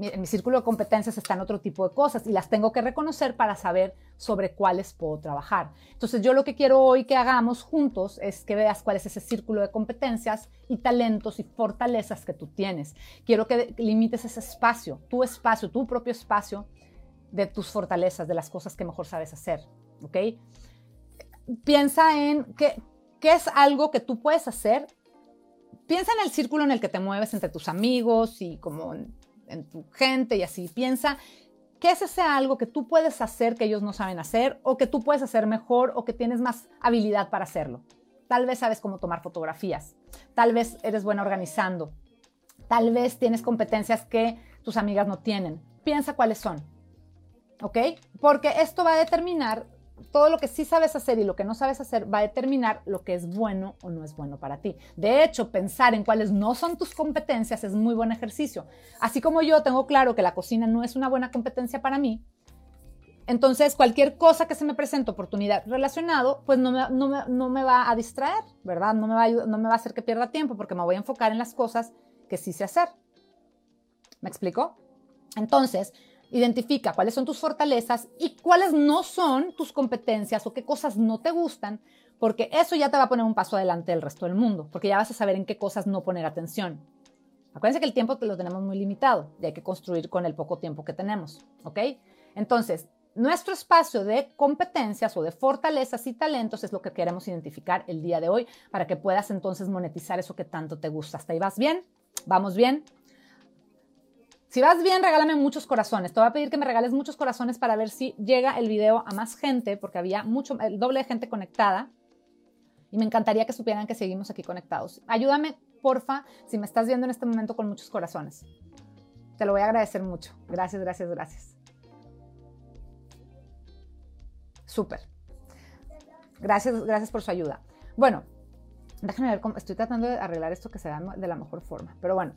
En mi círculo de competencias están otro tipo de cosas y las tengo que reconocer para saber sobre cuáles puedo trabajar. Entonces yo lo que quiero hoy que hagamos juntos es que veas cuál es ese círculo de competencias y talentos y fortalezas que tú tienes. Quiero que limites ese espacio, tu espacio, tu propio espacio de tus fortalezas, de las cosas que mejor sabes hacer. ¿Ok? Piensa en qué, ¿Qué es algo que tú puedes hacer? Piensa en el círculo en el que te mueves entre tus amigos y como en, tu gente y así. Piensa, ¿qué es ese algo que tú puedes hacer que ellos no saben hacer o que tú puedes hacer mejor o que tienes más habilidad para hacerlo? Tal vez sabes cómo tomar fotografías, tal vez eres buena organizando, tal vez tienes competencias que tus amigas no tienen. Piensa cuáles son, ¿ok? Porque esto va a determinar todo lo que sí sabes hacer y lo que no sabes hacer va a determinar lo que es bueno o no es bueno para ti. De hecho, pensar en cuáles no son tus competencias es muy buen ejercicio. Así como yo tengo claro que la cocina no es una buena competencia para mí, entonces cualquier cosa que se me presente oportunidad relacionado, pues no me, va a distraer, ¿verdad? No me, va a, no me va a hacer que pierda tiempo porque me voy a enfocar en las cosas que sí sé hacer. ¿Me explico? Entonces, Identifica cuáles son tus fortalezas y cuáles no son tus competencias o qué cosas no te gustan, porque eso ya te va a poner un paso adelante del resto del mundo, porque ya vas a saber en qué cosas no poner atención. Acuérdense que el tiempo lo tenemos muy limitado y hay que construir con el poco tiempo que tenemos, ¿ok? Entonces, nuestro espacio de competencias o de fortalezas y talentos es lo que queremos identificar el día de hoy para que puedas entonces monetizar eso que tanto te gusta. ¿Hasta ahí vas bien? ¿Vamos bien? Si vas bien, regálame muchos corazones. Te voy a pedir que me regales muchos corazones para ver si llega el video a más gente, porque había mucho, el doble de gente conectada. Y me encantaría que supieran que seguimos aquí conectados. Ayúdame, porfa, si me estás viendo en este momento con muchos corazones. Te lo voy a agradecer mucho. Gracias, gracias, gracias. Súper. Gracias, gracias por su ayuda. Bueno, déjenme ver cómo estoy tratando de arreglar esto que se vea de la mejor forma. Pero bueno,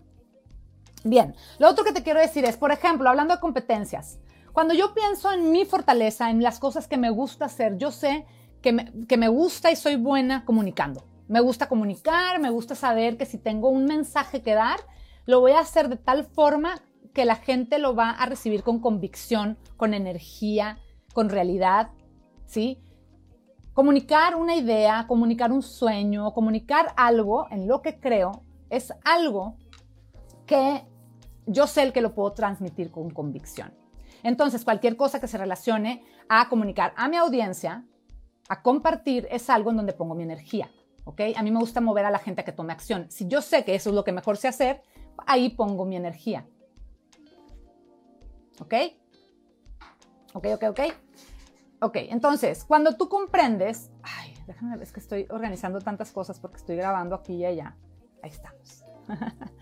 Bien, lo otro que te quiero decir es, por ejemplo, hablando de competencias, cuando yo pienso en mi fortaleza, en las cosas que me gusta hacer, yo sé que me, que me gusta y soy buena comunicando. Me gusta comunicar, me gusta saber que si tengo un mensaje que dar, lo voy a hacer de tal forma que la gente lo va a recibir con convicción, con energía, con realidad, ¿sí? Comunicar una idea, comunicar un sueño, comunicar algo en lo que creo es algo que yo sé el que lo puedo transmitir con convicción. Entonces, cualquier cosa que se relacione a comunicar a mi audiencia, a compartir, es algo en donde pongo mi energía. ¿ok? A mí me gusta mover a la gente a que tome acción. Si yo sé que eso es lo que mejor sé hacer, ahí pongo mi energía. ¿Ok? ¿Ok, ok, ok? Ok, entonces, cuando tú comprendes, ay, déjame ver, es que estoy organizando tantas cosas porque estoy grabando aquí y allá. Ahí estamos.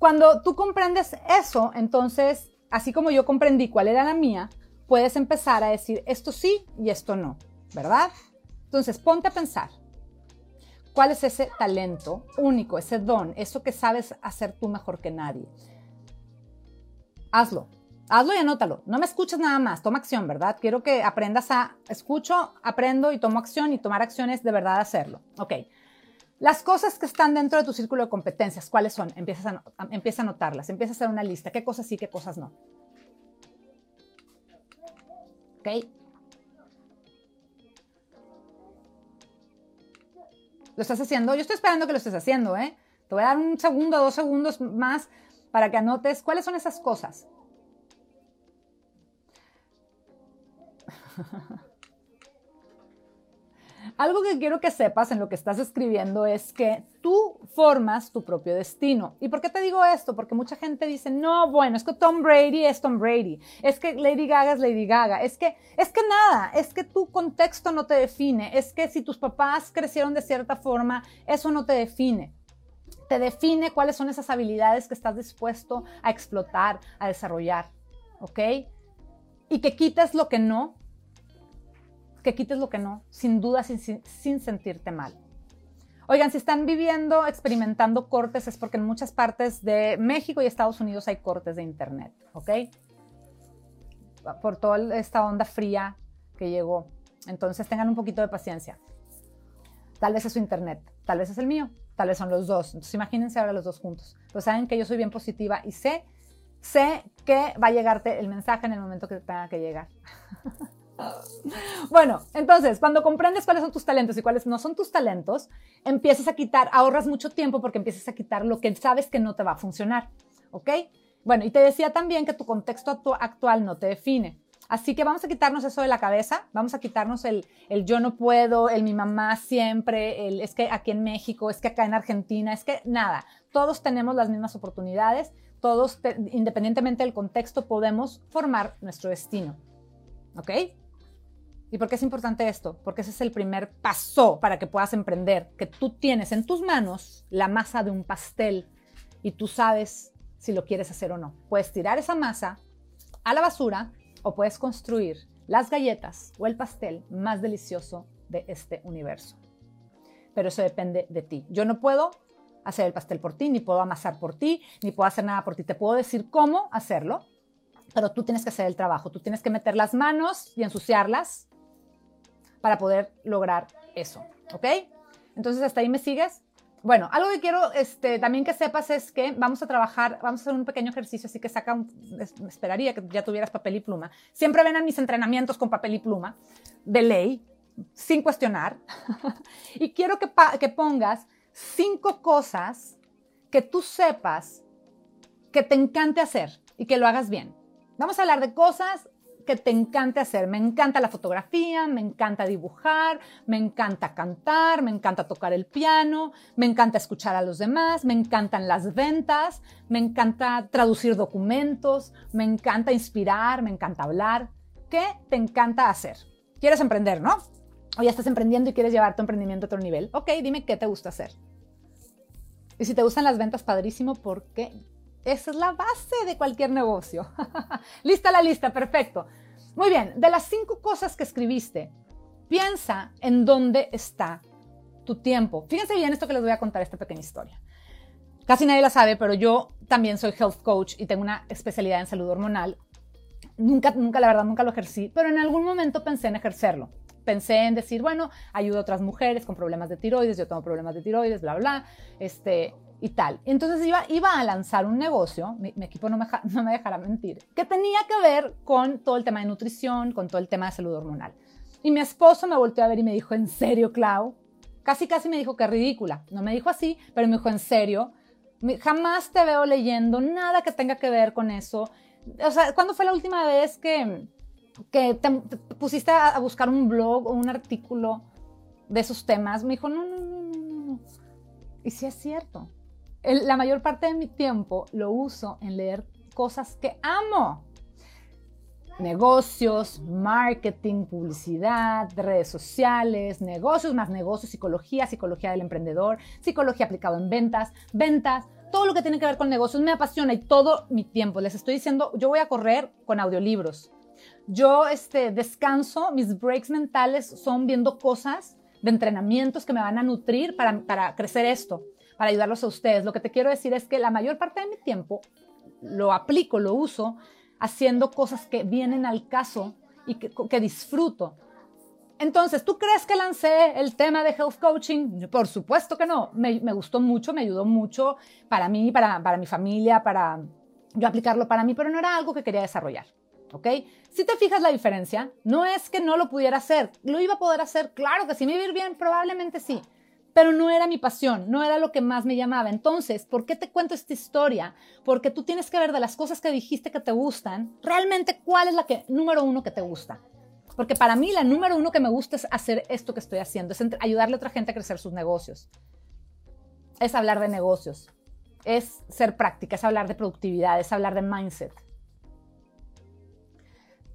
Cuando tú comprendes eso, entonces, así como yo comprendí cuál era la mía, puedes empezar a decir esto sí y esto no, ¿verdad? Entonces, ponte a pensar. ¿Cuál es ese talento único, ese don, eso que sabes hacer tú mejor que nadie? Hazlo. Hazlo y anótalo. No me escuches nada más. Toma acción, ¿verdad? Quiero que aprendas a escucho, aprendo y tomo acción y tomar acciones de verdad hacerlo. Ok. Las cosas que están dentro de tu círculo de competencias, ¿cuáles son? Empiezas a, empieza a anotarlas, empieza a hacer una lista. ¿Qué cosas sí, qué cosas no? ¿Ok? ¿Lo estás haciendo? Yo estoy esperando que lo estés haciendo, ¿eh? Te voy a dar un segundo, dos segundos más para que anotes cuáles son esas cosas. Algo que quiero que sepas en lo que estás escribiendo es que tú formas tu propio destino. ¿Y por qué te digo esto? Porque mucha gente dice, no, bueno, es que Tom Brady es Tom Brady, es que Lady Gaga es Lady Gaga, es que, es que nada, es que tu contexto no te define, es que si tus papás crecieron de cierta forma, eso no te define. Te define cuáles son esas habilidades que estás dispuesto a explotar, a desarrollar, ¿ok? Y que quites lo que no que quites lo que no, sin duda, sin, sin, sentirte mal. Oigan, si están viviendo, experimentando cortes, es porque en muchas partes de México y Estados Unidos hay cortes de Internet, ¿ok? Por toda esta onda fría que llegó. Entonces tengan un poquito de paciencia. Tal vez es su Internet, tal vez es el mío, tal vez son los dos. Entonces imagínense ahora los dos juntos. Pues saben que yo soy bien positiva y sé, sé que va a llegarte el mensaje en el momento que tenga que llegar. Bueno, entonces, cuando comprendes cuáles son tus talentos y cuáles no son tus talentos, empiezas a quitar, ahorras mucho tiempo porque empiezas a quitar lo que sabes que no te va a funcionar, ¿ok? Bueno, y te decía también que tu contexto actual no te define. Así que vamos a quitarnos eso de la cabeza, vamos a quitarnos el, el yo no puedo, el mi mamá siempre, el es que aquí en México, es que acá en Argentina, es que nada, todos tenemos las mismas oportunidades, todos, independientemente del contexto, podemos formar nuestro destino. ¿Ok? ¿Y por qué es importante esto? Porque ese es el primer paso para que puedas emprender, que tú tienes en tus manos la masa de un pastel y tú sabes si lo quieres hacer o no. Puedes tirar esa masa a la basura o puedes construir las galletas o el pastel más delicioso de este universo. Pero eso depende de ti. Yo no puedo hacer el pastel por ti, ni puedo amasar por ti, ni puedo hacer nada por ti. Te puedo decir cómo hacerlo, pero tú tienes que hacer el trabajo. Tú tienes que meter las manos y ensuciarlas para poder lograr eso, ¿ok? Entonces, ¿hasta ahí me sigues? Bueno, algo que quiero este, también que sepas es que vamos a trabajar, vamos a hacer un pequeño ejercicio, así que saca, un, esperaría que ya tuvieras papel y pluma. Siempre ven a mis entrenamientos con papel y pluma, de ley, sin cuestionar. y quiero que, que pongas cinco cosas que tú sepas que te encante hacer y que lo hagas bien. Vamos a hablar de cosas que te encante hacer. Me encanta la fotografía, me encanta dibujar, me encanta cantar, me encanta tocar el piano, me encanta escuchar a los demás, me encantan las ventas, me encanta traducir documentos, me encanta inspirar, me encanta hablar. ¿Qué te encanta hacer? ¿Quieres emprender, no? O ya estás emprendiendo y quieres llevar tu emprendimiento a otro nivel. Ok, dime qué te gusta hacer. Y si te gustan las ventas, padrísimo, porque esa es la base de cualquier negocio. Lista la lista, perfecto. Muy bien, de las cinco cosas que escribiste, piensa en dónde está tu tiempo. Fíjense bien esto que les voy a contar, esta pequeña historia. Casi nadie la sabe, pero yo también soy health coach y tengo una especialidad en salud hormonal. Nunca, nunca, la verdad, nunca lo ejercí, pero en algún momento pensé en ejercerlo. Pensé en decir, bueno, ayudo a otras mujeres con problemas de tiroides, yo tengo problemas de tiroides, bla, bla, este, y tal. Entonces iba, iba a lanzar un negocio, mi, equipo no me, no me dejará mentir, que tenía que ver con todo el tema de nutrición, con todo el tema de salud hormonal. Y mi esposo me volteó a ver y me dijo, ¿en serio, Clau? Casi, casi me dijo que ridícula. No me dijo así, pero me dijo, ¿en serio? Jamás te veo leyendo nada que tenga que ver con eso. O sea, ¿cuándo fue la última vez que, que te, pusiste a, buscar un blog o un artículo de esos temas? Me dijo, no, no, no, no, no. Y sí es cierto la mayor parte de mi tiempo lo uso en leer cosas que amo. negocios, marketing, publicidad, redes sociales, negocios más negocios, psicología, psicología del emprendedor, psicología aplicado en ventas, ventas, todo lo que tiene que ver con negocios me apasiona y todo mi tiempo. Les estoy diciendo, yo voy a correr con audiolibros. Yo este, descanso, mis breaks mentales son viendo cosas de entrenamientos que me van a nutrir para, para crecer esto, para ayudarlos a ustedes. Lo que te quiero decir es que la mayor parte de mi tiempo lo aplico, lo uso haciendo cosas que vienen al caso y que, disfruto. Entonces, ¿tú crees que lancé el tema de health coaching? Por supuesto que no. Me, gustó mucho, me ayudó mucho para mí, para, mi familia, para yo aplicarlo para mí, pero no era algo que quería desarrollar. ¿Ok? Si te fijas la diferencia, no es que no lo pudiera hacer. ¿Lo iba a poder hacer? Claro que sí. ¿Me vivir bien? Probablemente sí pero no era mi pasión, no era lo que más me llamaba. Entonces, ¿por qué te cuento esta historia? Porque tú tienes que ver de las cosas que dijiste que te gustan, realmente cuál es la que número uno que te gusta. Porque para mí la número uno que me gusta es hacer esto que estoy haciendo, es ayudarle a otra gente a crecer sus negocios. Es hablar de negocios, es ser práctica, es hablar de productividad, es hablar de mindset.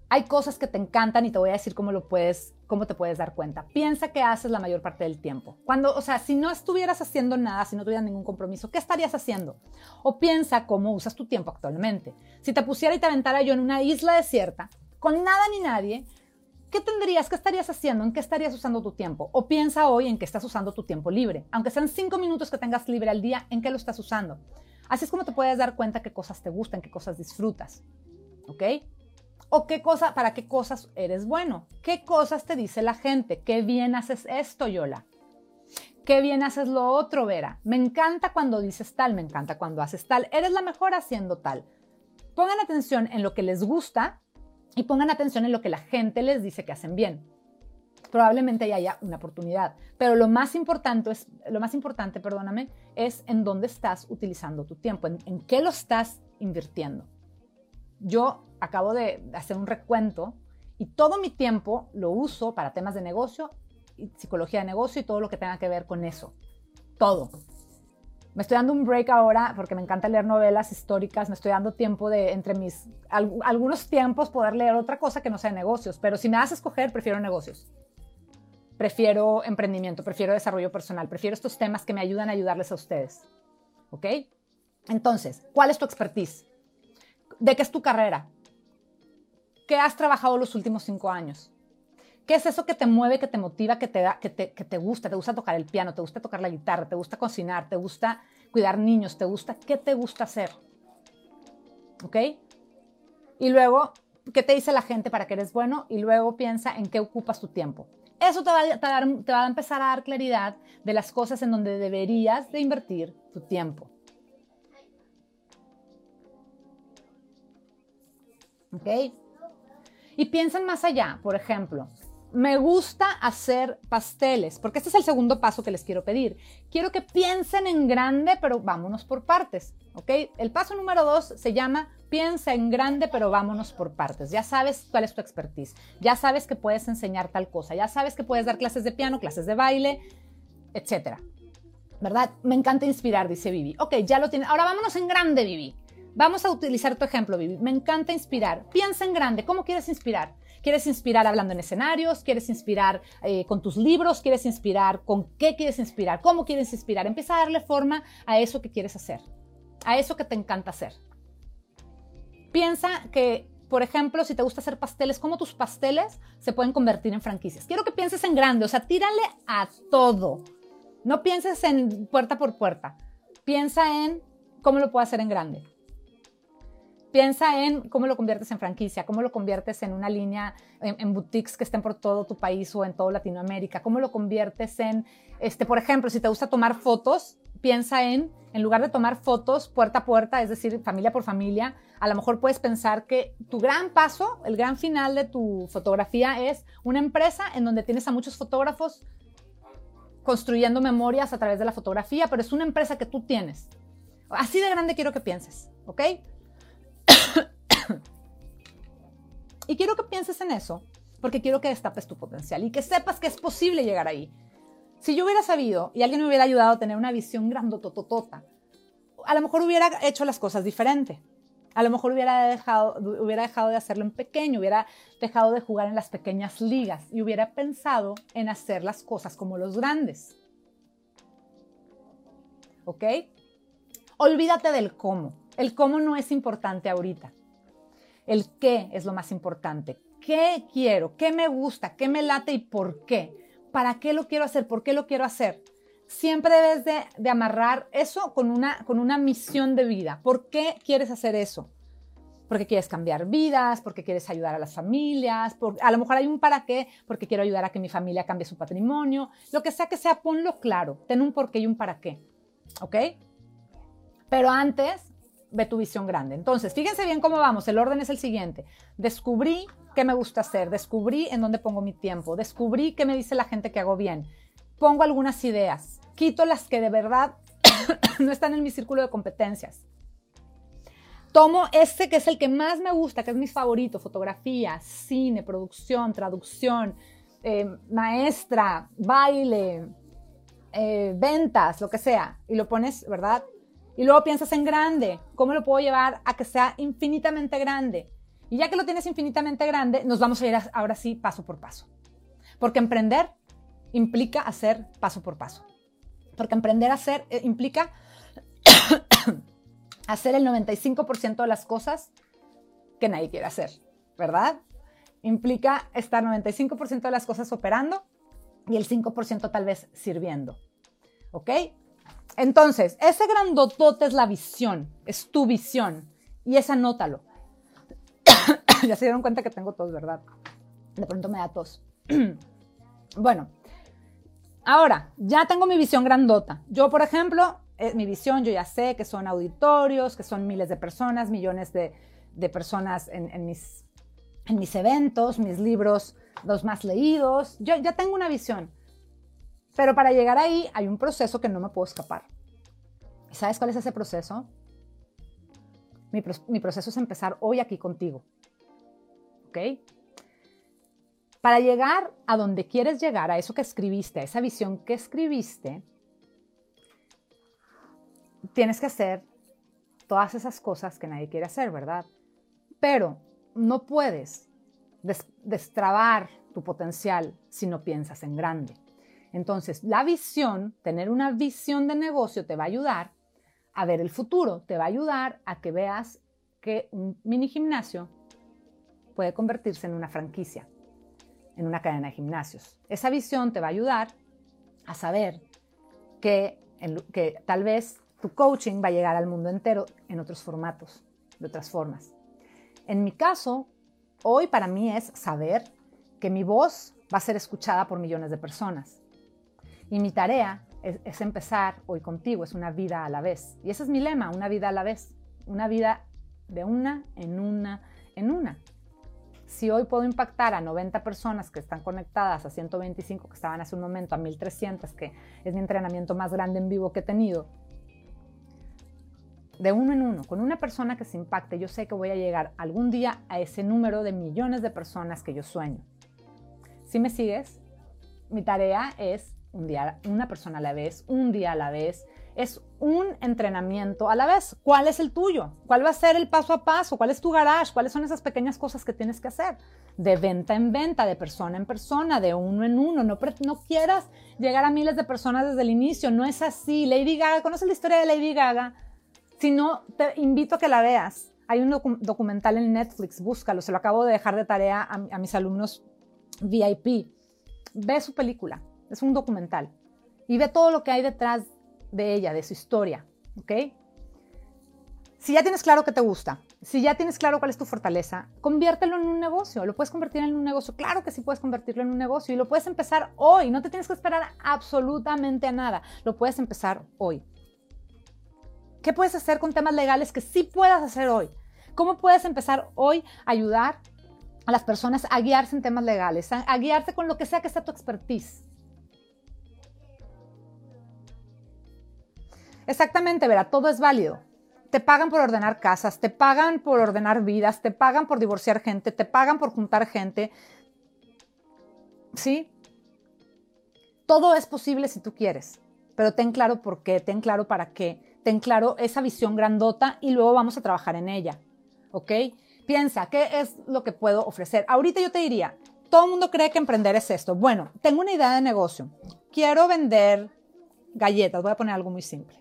Hay cosas que te encantan y te voy a decir cómo lo puedes ¿Cómo te puedes dar cuenta? Piensa que haces la mayor parte del tiempo. Cuando, o sea, si no estuvieras haciendo nada, si no tuvieras ningún compromiso, ¿qué estarías haciendo? O piensa cómo usas tu tiempo actualmente. Si te pusiera y te aventara yo en una isla desierta, con nada ni nadie, ¿qué tendrías? ¿Qué estarías haciendo? ¿En qué estarías usando tu tiempo? O piensa hoy en qué estás usando tu tiempo libre. Aunque sean cinco minutos que tengas libre al día, ¿en qué lo estás usando? Así es como te puedes dar cuenta qué cosas te gustan, qué cosas disfrutas. ¿Ok? ¿O qué cosa, para qué cosas eres bueno? ¿Qué cosas te dice la gente? ¿Qué bien haces esto, Yola? ¿Qué bien haces lo otro, Vera? Me encanta cuando dices tal, me encanta cuando haces tal. Eres la mejor haciendo tal. Pongan atención en lo que les gusta y pongan atención en lo que la gente les dice que hacen bien. Probablemente haya una oportunidad, pero lo más importante es, lo más importante, perdóname, es en dónde estás utilizando tu tiempo, en qué lo estás invirtiendo. Yo acabo de hacer un recuento y todo mi tiempo lo uso para temas de negocio, y psicología de negocio y todo lo que tenga que ver con eso. Todo. Me estoy dando un break ahora porque me encanta leer novelas históricas, me estoy dando tiempo de, entre mis, algunos tiempos, poder leer otra cosa que no sea negocios, pero si me das a escoger, prefiero negocios. Prefiero emprendimiento, prefiero desarrollo personal, prefiero estos temas que me ayudan a ayudarles a ustedes. ¿Ok? Entonces, ¿cuál es tu expertise? ¿De qué es tu carrera? ¿Qué has trabajado los últimos cinco años? ¿Qué es eso que te mueve, que te motiva, que te, da, que te, que te gusta? ¿Te gusta tocar el piano? ¿Te gusta tocar la guitarra? ¿Te gusta cocinar? ¿Te gusta cuidar niños? ¿Te gusta? ¿Qué te gusta hacer? ¿Ok? Y luego, ¿qué te dice la gente para que eres bueno? Y luego piensa en qué ocupas tu tiempo. Eso te va, a te va a empezar a dar claridad de las cosas en donde deberías de invertir tu tiempo. ¿Ok? Y piensen más allá, por ejemplo, me gusta hacer pasteles, porque este es el segundo paso que les quiero pedir. Quiero que piensen en grande, pero vámonos por partes, ¿ok? El paso número dos se llama piensa en grande, pero vámonos por partes. Ya sabes cuál es tu expertise, ya sabes que puedes enseñar tal cosa, ya sabes que puedes dar clases de piano, clases de baile, etcétera. ¿Verdad? Me encanta inspirar, dice Vivi. Ok, ya lo tienes. Ahora vámonos en grande, Vivi. Vamos a utilizar tu ejemplo, Vivi. Me encanta inspirar. Piensa en grande. ¿Cómo quieres inspirar? ¿Quieres inspirar hablando en escenarios? ¿Quieres inspirar eh, con tus libros? ¿Quieres inspirar con qué quieres inspirar? ¿Cómo quieres inspirar? Empieza a darle forma a eso que quieres hacer, a eso que te encanta hacer. Piensa que, por ejemplo, si te gusta hacer pasteles, ¿cómo tus pasteles se pueden convertir en franquicias? Quiero que pienses en grande, o sea, tírale a todo. No pienses en puerta por puerta. Piensa en cómo lo puedo hacer en grande. Piensa en cómo lo conviertes en franquicia, cómo lo conviertes en una línea, en, boutiques que estén por todo tu país o en todo Latinoamérica, cómo lo conviertes en, este, por ejemplo, si te gusta tomar fotos, piensa en, en lugar de tomar fotos puerta a puerta, es decir, familia por familia, a lo mejor puedes pensar que tu gran paso, el gran final de tu fotografía es una empresa en donde tienes a muchos fotógrafos construyendo memorias a través de la fotografía, pero es una empresa que tú tienes. Así de grande quiero que pienses, ¿ok? Y quiero que pienses en eso, porque quiero que destapes tu potencial y que sepas que es posible llegar ahí. Si yo hubiera sabido y alguien me hubiera ayudado a tener una visión grandotototota, a lo mejor hubiera hecho las cosas diferente. A lo mejor hubiera dejado, hubiera dejado de hacerlo en pequeño, hubiera dejado de jugar en las pequeñas ligas y hubiera pensado en hacer las cosas como los grandes. ¿Ok? Olvídate del cómo. El cómo no es importante ahorita. El qué es lo más importante. ¿Qué quiero? ¿Qué me gusta? ¿Qué me late y por qué? ¿Para qué lo quiero hacer? ¿Por qué lo quiero hacer? Siempre debes de, amarrar eso con una, con una misión de vida. ¿Por qué quieres hacer eso? porque quieres cambiar vidas, porque quieres ayudar a las familias, a lo mejor hay un para qué, porque quiero ayudar a que mi familia cambie su patrimonio, lo que sea que sea, ponlo claro, ten un por qué y un para qué, ¿ok? Pero antes, ve tu visión grande. Entonces, fíjense bien cómo vamos. El orden es el siguiente. Descubrí qué me gusta hacer, descubrí en dónde pongo mi tiempo, descubrí qué me dice la gente que hago bien. Pongo algunas ideas, quito las que de verdad no están en mi círculo de competencias. Tomo este que es el que más me gusta, que es mi favorito, fotografía, cine, producción, traducción, eh, maestra, baile, eh, ventas, lo que sea, y lo pones, ¿verdad? Y luego piensas en grande, ¿cómo lo puedo llevar a que sea infinitamente grande? Y ya que lo tienes infinitamente grande, nos vamos a ir ahora sí paso por paso. Porque emprender implica hacer paso por paso. Porque emprender hacer eh, implica hacer el 95% de las cosas que nadie quiere hacer, ¿verdad? Implica estar 95% de las cosas operando y el 5% tal vez sirviendo. ¿Ok? Entonces, ese grandotote es la visión, es tu visión. Y esa anótalo. ya se dieron cuenta que tengo tos, ¿verdad? De pronto me da tos. bueno, ahora, ya tengo mi visión grandota. Yo, por ejemplo, eh, mi visión, yo ya sé que son auditorios, que son miles de personas, millones de, personas en, mis, en mis eventos, mis libros, los más leídos. Yo ya tengo una visión. Pero para llegar ahí hay un proceso que no me puedo escapar. ¿Sabes cuál es ese proceso? Mi, proceso es empezar hoy aquí contigo. ¿Ok? Para llegar a donde quieres llegar, a eso que escribiste, a esa visión que escribiste, tienes que hacer todas esas cosas que nadie quiere hacer, ¿verdad? Pero no puedes destrabar tu potencial si no piensas en grande. Entonces, la visión, tener una visión de negocio te va a ayudar a ver el futuro, te va a ayudar a que veas que un mini gimnasio puede convertirse en una franquicia, en una cadena de gimnasios. Esa visión te va a ayudar a saber que, que tal vez tu coaching va a llegar al mundo entero en otros formatos, de otras formas. En mi caso, hoy para mí es saber que mi voz va a ser escuchada por millones de personas y mi tarea es, empezar hoy contigo, es una vida a la vez. Y ese es mi lema, una vida a la vez, una vida de una en una en una. Si hoy puedo impactar a 90 personas que están conectadas, a 125 que estaban hace un momento, a 1300, que es mi entrenamiento más grande en vivo que he tenido, de uno en uno, con una persona que se impacte, yo sé que voy a llegar algún día a ese número de millones de personas que yo sueño. Si me sigues, mi tarea es un día, una persona a la vez, un día a la vez. Es un entrenamiento a la vez. ¿Cuál es el tuyo? ¿Cuál va a ser el paso a paso? ¿Cuál es tu garage? ¿Cuáles son esas pequeñas cosas que tienes que hacer? De venta en venta, de persona en persona, de uno en uno. No, no quieras llegar a miles de personas desde el inicio. No es así. Lady Gaga, ¿conoces la historia de Lady Gaga? Si no, te invito a que la veas. Hay un documental en Netflix, búscalo. Se lo acabo de dejar de tarea a, a mis alumnos VIP. Ve su película es un documental. Y ve todo lo que hay detrás de ella, de su historia. ¿Ok? Si ya tienes claro qué te gusta, si ya tienes claro cuál es tu fortaleza, conviértelo en un negocio. ¿Lo puedes convertir en un negocio? Claro que sí puedes convertirlo en un negocio y lo puedes empezar hoy. No te tienes que esperar absolutamente a nada. Lo puedes empezar hoy. ¿Qué puedes hacer con temas legales que sí puedas hacer hoy? ¿Cómo puedes empezar hoy a ayudar a las personas a guiarse en temas legales, a, a guiarse con lo que sea que sea tu expertise? Exactamente, verá, todo es válido. Te pagan por ordenar casas, te pagan por ordenar vidas, te pagan por divorciar gente, te pagan por juntar gente. ¿Sí? Todo es posible si tú quieres, pero ten claro por qué, ten claro para qué, ten claro esa visión grandota y luego vamos a trabajar en ella. ¿ok? Piensa, ¿qué es lo que puedo ofrecer? Ahorita yo te diría, todo el mundo cree que emprender es esto. Bueno, tengo una idea de negocio. Quiero vender galletas, voy a poner algo muy simple.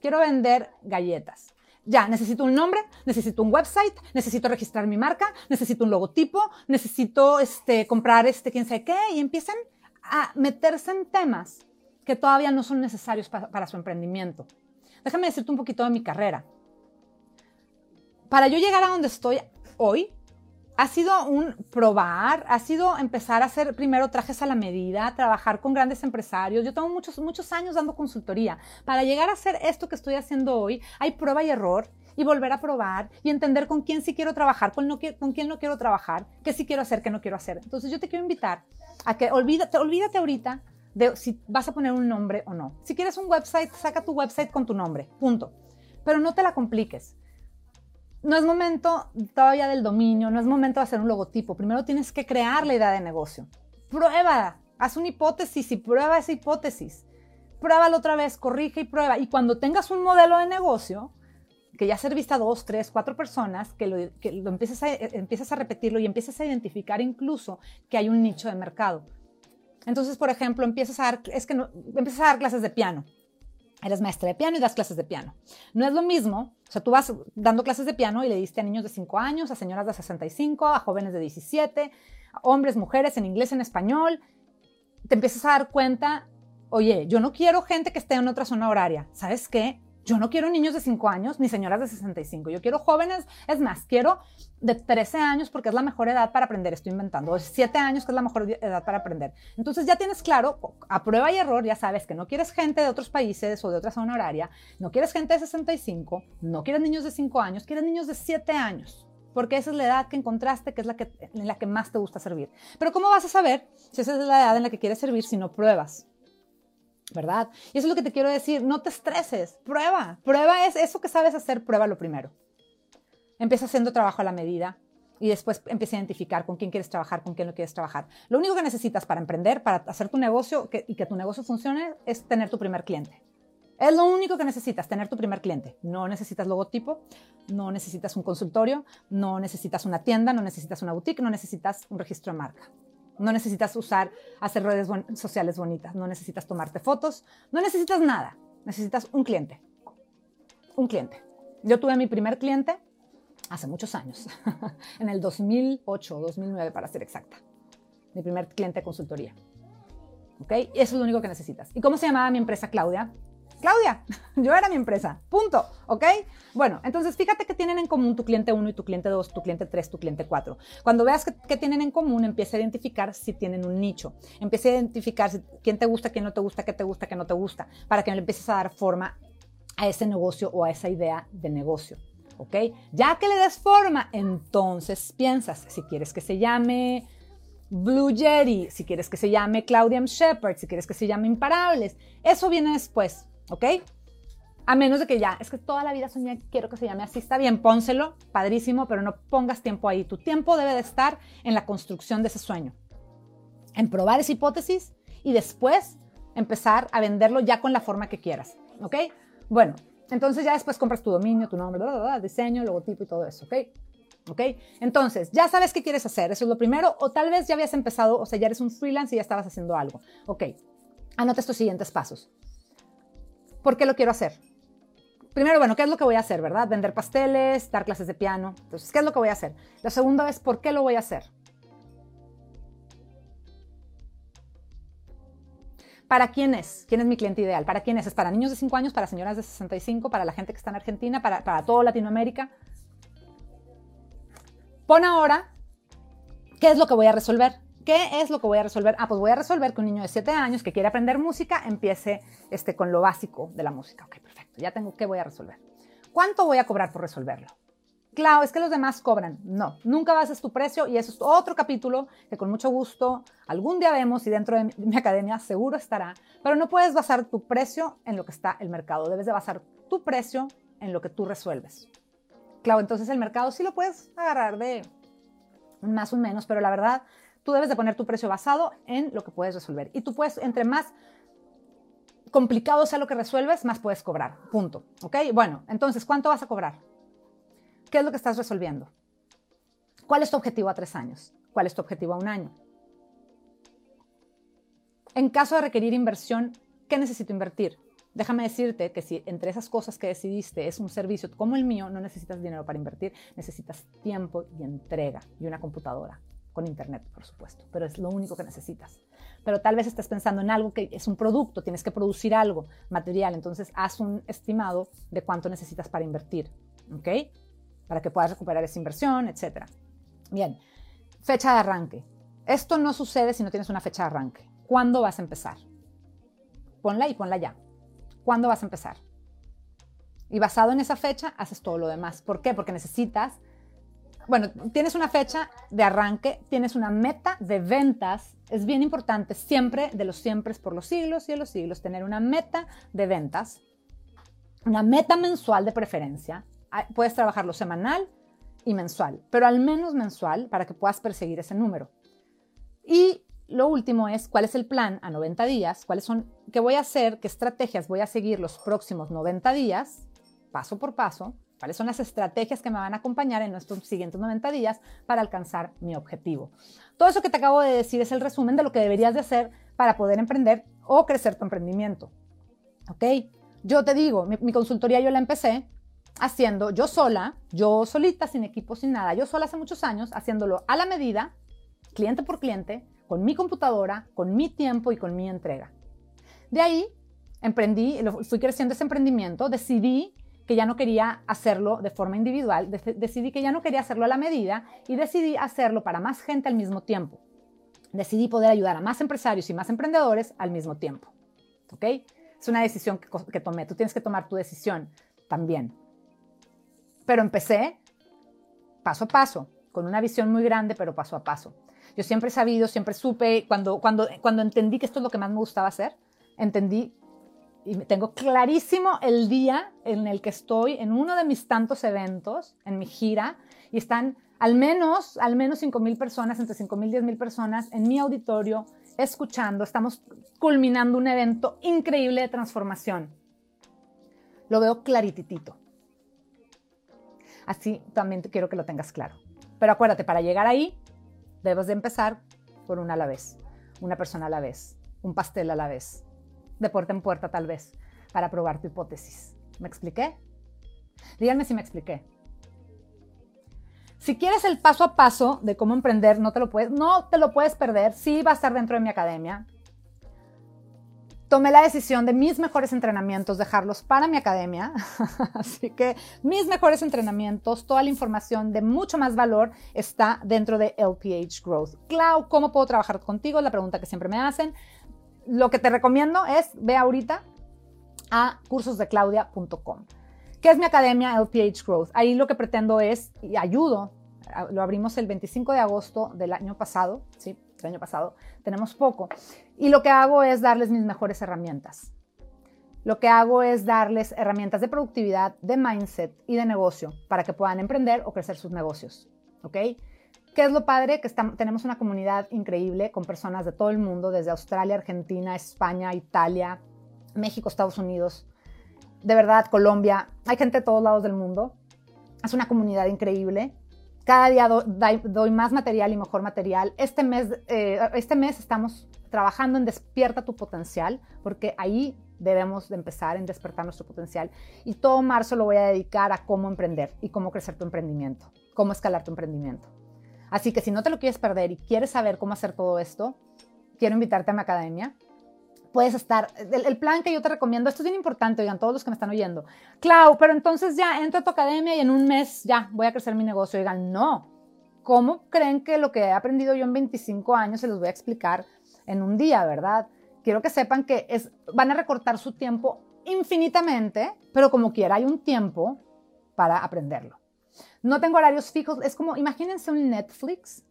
Quiero vender galletas. Ya, necesito un nombre, necesito un website, necesito registrar mi marca, necesito un logotipo, necesito este, comprar este quién sabe qué, y empiezan a meterse en temas que todavía no son necesarios para, para su emprendimiento. Déjame decirte un poquito de mi carrera. Para yo llegar a donde estoy hoy, ha sido un probar, ha sido empezar a hacer primero trajes a la medida, trabajar con grandes empresarios. Yo tengo muchos, muchos años dando consultoría. Para llegar a hacer esto que estoy haciendo hoy, hay prueba y error y volver a probar y entender con quién sí quiero trabajar, con, no, quién no quiero trabajar, qué sí quiero hacer, qué no quiero hacer. Entonces yo te quiero invitar a que olvídate, olvídate ahorita de si vas a poner un nombre o no. Si quieres un website, saca tu website con tu nombre, punto. Pero no te la compliques no es momento todavía del dominio, no es momento de hacer un logotipo. Primero tienes que crear la idea de negocio. Prueba, haz una hipótesis y prueba esa hipótesis. Pruébalo otra vez, corrige y prueba. Y cuando tengas un modelo de negocio, que ya serviste a dos, tres, cuatro personas, que lo, que empieces, a, repetirlo y empiezas a identificar incluso que hay un nicho de mercado. Entonces, por ejemplo, empiezas a dar, es que empiezas a dar clases de piano eres maestra de piano y das clases de piano. No es lo mismo, o sea, tú vas dando clases de piano y le diste a niños de 5 años, a señoras de 65, a jóvenes de 17, a hombres, mujeres, en inglés, en español. Te empiezas a dar cuenta, oye, yo no quiero gente que esté en otra zona horaria. ¿Sabes qué? Yo no quiero niños de 5 años ni señoras de 65. Yo quiero jóvenes, es más, quiero de 13 años porque es la mejor edad para aprender, estoy inventando, o 7 años que es la mejor edad para aprender. Entonces ya tienes claro, a prueba y error, ya sabes que no quieres gente de otros países o de otra zona horaria, no quieres gente de 65, no quieres niños de 5 años, quieres niños de 7 años porque esa es la edad que encontraste, que es la que, en la que más te gusta servir. Pero ¿cómo vas a saber si esa es la edad en la que quieres servir si no pruebas? ¿Verdad? Y eso es lo que te quiero decir, no te estreses, prueba, prueba es eso que sabes hacer, pruébalo primero. Empieza haciendo trabajo a la medida y después empieza a identificar con quién quieres trabajar, con quién no quieres trabajar. Lo único que necesitas para emprender, para hacer tu negocio y que tu negocio funcione es tener tu primer cliente. Es lo único que necesitas, tener tu primer cliente. No necesitas logotipo, no necesitas un consultorio, no necesitas una tienda, no necesitas una boutique, no necesitas un registro de marca. No necesitas usar, hacer redes sociales bonitas, no necesitas tomarte fotos, no necesitas nada. Necesitas un cliente. Un cliente. Yo tuve mi primer cliente hace muchos años, en el 2008 o 2009 para ser exacta. Mi primer cliente de consultoría. ¿Ok? Eso es lo único que necesitas. ¿Y cómo se llamaba mi empresa, Claudia? Claudia, yo era mi empresa, punto, ¿ok? Bueno, entonces fíjate que tienen en común tu cliente 1 y tu cliente 2, tu cliente 3, tu cliente 4. Cuando veas que, tienen en común, empieza a identificar si tienen un nicho. Empieza a identificar quién te gusta, quién no te gusta, qué te gusta, qué no te gusta, para que le empieces a dar forma a ese negocio o a esa idea de negocio. ¿Ok? Ya que le des forma, entonces piensas si quieres que se llame Blue Jerry, si quieres que se llame Claudia M. Shepard, si quieres que se llame Imparables. Eso viene después. ¿Ok? A menos de que ya, es que toda la vida soñé, quiero que se llame así, está bien, pónselo, padrísimo, pero no pongas tiempo ahí. Tu tiempo debe de estar en la construcción de ese sueño, en probar esa hipótesis y después empezar a venderlo ya con la forma que quieras, ¿ok? Bueno, entonces ya después compras tu dominio, tu nombre, diseño, logotipo y todo eso, ¿ok? ¿Ok? Entonces, ya sabes qué quieres hacer, eso es lo primero, o tal vez ya habías empezado, o sea, ya eres un freelance y ya estabas haciendo algo, ¿ok? Anota estos siguientes pasos. ¿Por qué lo quiero hacer? Primero, bueno, ¿qué es lo que voy a hacer, verdad? Vender pasteles, dar clases de piano. Entonces, ¿qué es lo que voy a hacer? La segunda es, ¿por qué lo voy a hacer? ¿Para quién es? ¿Quién es mi cliente ideal? ¿Para quién es? ¿Es para niños de 5 años, para señoras de 65, para la gente que está en Argentina, para, para toda Latinoamérica? Pon ahora, ¿qué es lo que voy a resolver? ¿Qué es lo que voy a resolver? Ah, pues voy a resolver que un niño de 7 años que quiere aprender música empiece este, con lo básico de la música. Ok, perfecto. Ya tengo qué voy a resolver. ¿Cuánto voy a cobrar por resolverlo? Claro, es que los demás cobran. No, nunca bases tu precio y eso es otro capítulo que con mucho gusto algún día vemos y dentro de mi academia seguro estará. Pero no puedes basar tu precio en lo que está el mercado. Debes de basar tu precio en lo que tú resuelves. Claro, entonces el mercado sí lo puedes agarrar de más o menos, pero la verdad Tú debes de poner tu precio basado en lo que puedes resolver. Y tú puedes, entre más complicado sea lo que resuelves, más puedes cobrar. Punto. ¿Ok? Bueno, entonces, ¿cuánto vas a cobrar? ¿Qué es lo que estás resolviendo? ¿Cuál es tu objetivo a tres años? ¿Cuál es tu objetivo a un año? En caso de requerir inversión, ¿qué necesito invertir? Déjame decirte que si entre esas cosas que decidiste es un servicio como el mío, no necesitas dinero para invertir, necesitas tiempo y entrega y una computadora con internet, por supuesto, pero es lo único que necesitas. Pero tal vez estés pensando en algo que es un producto, tienes que producir algo material, entonces haz un estimado de cuánto necesitas para invertir, ¿ok? Para que puedas recuperar esa inversión, etc. Bien, fecha de arranque. Esto no sucede si no tienes una fecha de arranque. ¿Cuándo vas a empezar? Ponla y ponla ya. ¿Cuándo vas a empezar? Y basado en esa fecha, haces todo lo demás. ¿Por qué? Porque necesitas bueno, tienes una fecha de arranque, tienes una meta de ventas. Es bien importante siempre, de los siempre por los siglos y de los siglos, tener una meta de ventas, una meta mensual de preferencia. Ah, puedes trabajarlo semanal y mensual, pero al menos mensual para que puedas perseguir ese número. Y lo último es cuál es el plan a 90 días, cuáles son, qué voy a hacer, qué estrategias voy a seguir los próximos 90 días, paso por paso, cuáles son las estrategias que me van a acompañar en estos siguientes 90 días para alcanzar mi objetivo. Todo eso que te acabo de decir es el resumen de lo que deberías de hacer para poder emprender o crecer tu emprendimiento. ¿Ok? Yo te digo, mi, consultoría yo la empecé haciendo yo sola, yo solita, sin equipo, sin nada, yo sola hace muchos años, haciéndolo a la medida, cliente por cliente, con mi computadora, con mi tiempo y con mi entrega. De ahí emprendí, fui creciendo ese emprendimiento, decidí que ya no quería hacerlo de forma individual, decidí que ya no quería hacerlo a la medida y decidí hacerlo para más gente al mismo tiempo. Decidí poder ayudar a más empresarios y más emprendedores al mismo tiempo. ¿Ok? Es una decisión que, que tomé. Tú tienes que tomar tu decisión también. Pero empecé paso a paso, con una visión muy grande, pero paso a paso. Yo siempre he sabido, siempre supe, cuando, cuando, cuando entendí que esto es lo que más me gustaba hacer, entendí y tengo clarísimo el día en el que estoy en uno de mis tantos eventos, en mi gira, y están al menos, al menos 5 mil personas, entre 5 mil y 10 mil personas en mi auditorio escuchando. Estamos culminando un evento increíble de transformación. Lo veo clarititito. Así también quiero que lo tengas claro. Pero acuérdate, para llegar ahí, debes de empezar por una a la vez, una persona a la vez, un pastel a la vez, de puerta en puerta tal vez, para probar tu hipótesis. ¿Me expliqué? Díganme si me expliqué. Si quieres el paso a paso de cómo emprender, no te lo puedes, no te lo puedes perder. Sí va a estar dentro de mi academia. Tomé la decisión de mis mejores entrenamientos dejarlos para mi academia. Así que mis mejores entrenamientos, toda la información de mucho más valor está dentro de LPH Growth. Clau, ¿cómo puedo trabajar contigo? La pregunta que siempre me hacen lo que te recomiendo es ve ahorita a cursosdeclaudia.com, que es mi academia LPH Growth. Ahí lo que pretendo es, y ayudo, lo abrimos el 25 de agosto del año pasado, ¿sí? El año pasado, tenemos poco. Y lo que hago es darles mis mejores herramientas. Lo que hago es darles herramientas de productividad, de mindset y de negocio para que puedan emprender o crecer sus negocios. ¿Ok? ¿Qué es lo padre? Que tenemos una comunidad increíble con personas de todo el mundo, desde Australia, Argentina, España, Italia, México, Estados Unidos, de verdad, Colombia. Hay gente de todos lados del mundo. Es una comunidad increíble. Cada día doy más material y mejor material. Este mes, eh, este mes estamos trabajando en Despierta tu potencial, porque ahí debemos de empezar en despertar nuestro potencial. Y todo marzo lo voy a dedicar a cómo emprender y cómo crecer tu emprendimiento, cómo escalar tu emprendimiento. Así que si no te lo quieres perder y quieres saber cómo hacer todo esto, quiero invitarte a mi academia. Puedes estar, el, plan que yo te recomiendo, esto es bien importante, oigan, todos los que me están oyendo. Clau, pero entonces ya entro a tu academia y en un mes ya voy a crecer mi negocio. Oigan, no. ¿Cómo creen que lo que he aprendido yo en 25 años se los voy a explicar en un día, verdad? Quiero que sepan que van a recortar su tiempo infinitamente, pero como quiera hay un tiempo para aprenderlo. No tengo horarios fijos, es como, imagínense un Netflix,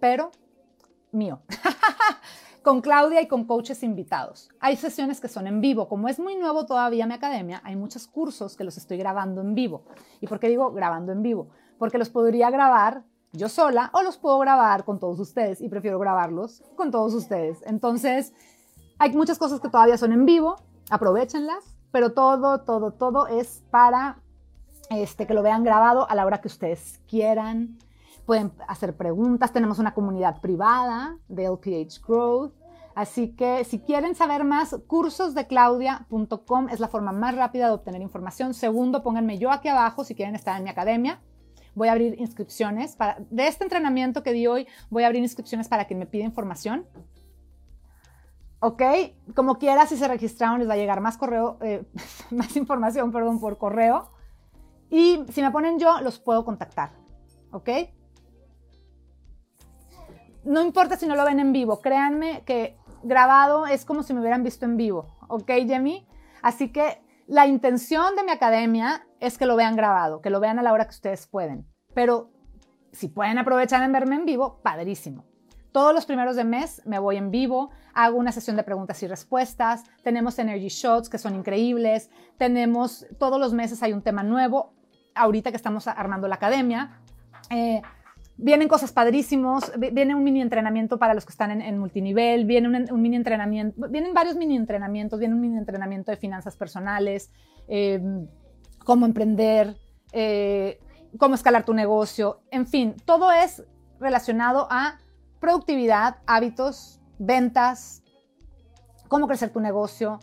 pero mío, con Claudia y con coaches invitados. Hay sesiones que son en vivo, como es muy nuevo todavía mi academia, hay muchos cursos que los estoy grabando en vivo. ¿Y por qué digo grabando en vivo? Porque los podría grabar yo sola o los puedo grabar con todos ustedes y prefiero grabarlos con todos ustedes. Entonces, hay muchas cosas que todavía son en vivo, aprovechenlas, pero todo, todo, todo es para este, que lo vean grabado a la hora que ustedes quieran. pueden hacer preguntas, tenemos una comunidad privada de LPH Growth. Así que si quieren saber más, cursosdeclaudia.com es la forma más rápida de obtener información. Segundo, pónganme yo aquí abajo si quieren estar en mi academia. Voy a abrir inscripciones para, de este entrenamiento que di hoy, voy a abrir inscripciones para quien me pida información. ¿Ok? Como quiera, si se registraron, les va a llegar más correo, eh, más información, perdón, por correo. Y si me ponen yo, los puedo contactar. ¿Ok? No importa si no lo ven en vivo, créanme que grabado es como si me hubieran visto en vivo, ¿ok, Jemmy? Así que la intención de mi academia es que lo vean grabado, que lo vean a la hora que ustedes pueden. Pero si pueden aprovechar en verme en vivo, padrísimo. Todos los primeros de mes me voy en vivo, hago una sesión de preguntas y respuestas, tenemos energy shots que son increíbles, tenemos, todos los meses hay un tema nuevo, ahorita que estamos armando la academia. Eh, Vienen cosas padrísimos, viene un mini entrenamiento para los que están en, multinivel, viene un, mini entrenamiento, vienen varios mini entrenamientos, viene un mini entrenamiento de finanzas personales, em, cómo emprender, eh, cómo escalar tu negocio, en fin, todo es relacionado a productividad, hábitos, ventas, cómo crecer tu negocio,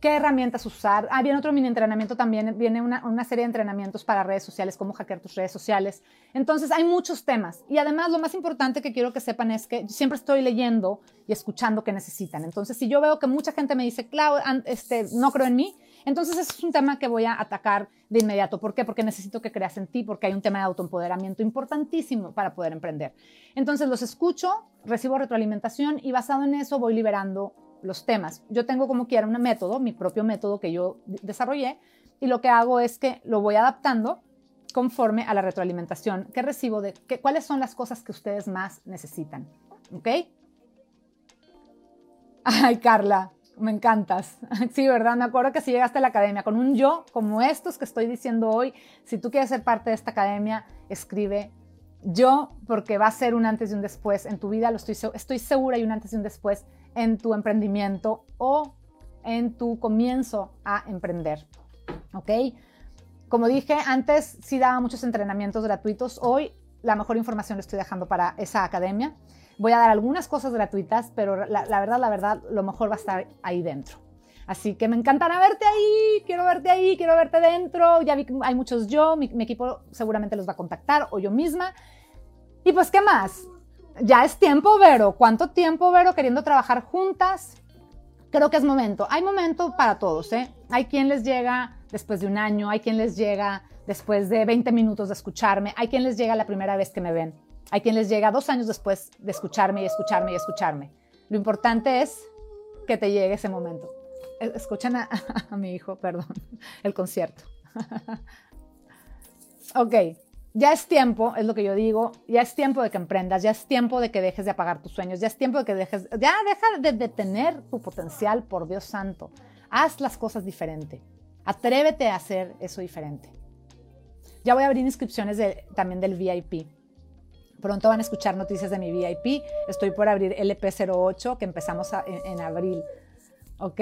qué herramientas usar. Ah, viene otro mini entrenamiento también, viene una, una, serie de entrenamientos para redes sociales, cómo hackear tus redes sociales. Entonces, hay muchos temas. Y además, lo más importante que quiero que sepan es que siempre estoy leyendo y escuchando qué necesitan. Entonces, si yo veo que mucha gente me dice, Clau, este, no creo en mí, entonces ese es un tema que voy a atacar de inmediato. ¿Por qué? Porque necesito que creas en ti, porque hay un tema de autoempoderamiento importantísimo para poder emprender. Entonces, los escucho, recibo retroalimentación y basado en eso voy liberando los temas. Yo tengo como quiera un método, mi propio método que yo desarrollé, y lo que hago es que lo voy adaptando conforme a la retroalimentación que recibo de que, cuáles son las cosas que ustedes más necesitan. ¿Ok? Ay, Carla, me encantas. Sí, ¿verdad? Me acuerdo que si llegaste a la academia con un yo como estos que estoy diciendo hoy, si tú quieres ser parte de esta academia, escribe yo porque va a ser un antes y un después en tu vida, lo estoy, estoy segura y un antes y un después en tu emprendimiento o en tu comienzo a emprender. ¿Ok? Como dije antes, sí daba muchos entrenamientos gratuitos. Hoy la mejor información la estoy dejando para esa academia. Voy a dar algunas cosas gratuitas, pero la, verdad, la verdad, lo mejor va a estar ahí dentro. Así que me encantará verte ahí, quiero verte ahí, quiero verte dentro. Ya vi que hay muchos yo, mi, mi equipo seguramente los va a contactar o yo misma. Y pues, ¿qué más? Ya es tiempo, Vero. ¿Cuánto tiempo, Vero, queriendo trabajar juntas? Creo que es momento. Hay momento para todos, ¿eh? Hay quien les llega después de un año, hay quien les llega después de 20 minutos de escucharme, hay quien les llega la primera vez que me ven, hay quien les llega dos años después de escucharme y escucharme y escucharme. Lo importante es que te llegue ese momento. Escuchen a, a mi hijo, perdón, el concierto. ok, ya es tiempo, es lo que yo digo, ya es tiempo de que emprendas, ya es tiempo de que dejes de apagar tus sueños, ya es tiempo de que dejes, ya deja de detener tu potencial, por Dios santo. Haz las cosas diferente. Atrévete a hacer eso diferente. Ya voy a abrir inscripciones también del VIP. Pronto van a escuchar noticias de mi VIP. Estoy por abrir LP08 que empezamos en, en abril. ¿Ok?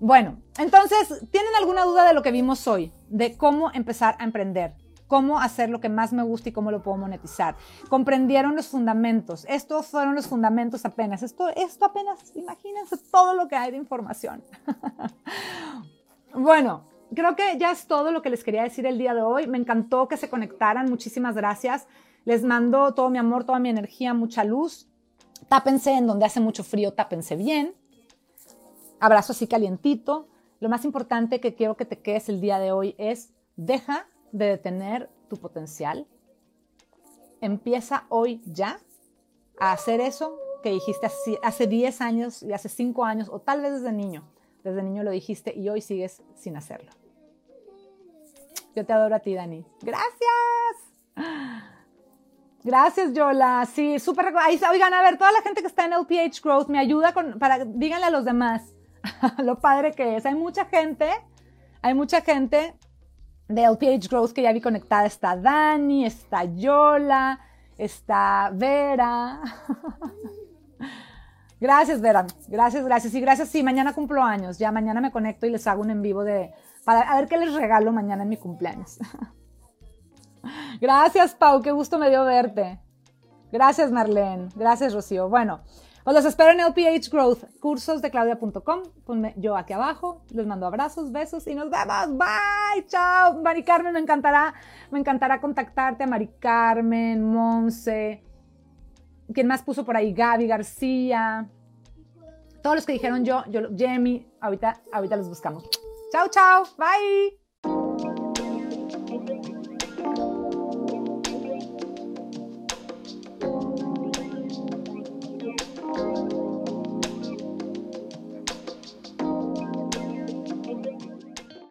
Bueno, entonces, ¿tienen alguna duda de lo que vimos hoy? De cómo empezar a emprender cómo hacer lo que más me gusta y cómo lo puedo monetizar. Comprendieron los fundamentos. Estos fueron los fundamentos apenas. Esto, esto apenas, imagínense todo lo que hay de información. bueno, creo que ya es todo lo que les quería decir el día de hoy. Me encantó que se conectaran. Muchísimas gracias. Les mando todo mi amor, toda mi energía, mucha luz. Tápense en donde hace mucho frío, tápense bien. Abrazo así calientito. Lo más importante que quiero que te quedes el día de hoy es deja de detener tu potencial. Empieza hoy ya a hacer eso que dijiste hace 10 años y hace 5 años o tal vez desde niño. Desde niño lo dijiste y hoy sigues sin hacerlo. Yo te adoro a ti, Dani. Gracias. Gracias, Yola. Sí, súper. Oigan, a ver, toda la gente que está en LPH Growth me ayuda con, para, díganle a los demás lo padre que es. Hay mucha gente, hay mucha gente de LPH Growth que ya vi conectada está Dani, está Yola, está Vera. gracias, Vera. Gracias, gracias. Y gracias, sí, mañana cumplo años. Ya mañana me conecto y les hago un en vivo de, para a ver qué les regalo mañana en mi cumpleaños. gracias, Pau. Qué gusto me dio verte. Gracias, Marlene. Gracias, Rocío. Bueno, os los espero en LPH Growth, cursosdeclaudia.com. Ponme yo aquí abajo. Les mando abrazos, besos y nos vemos. Bye, chao. Mari Carmen, me encantará, me encantará contactarte Mari Carmen, Monse. ¿Quién más puso por ahí? Gaby García. Todos los que dijeron yo, yo, Jamie, ahorita, ahorita los buscamos. Chao, chao. Bye.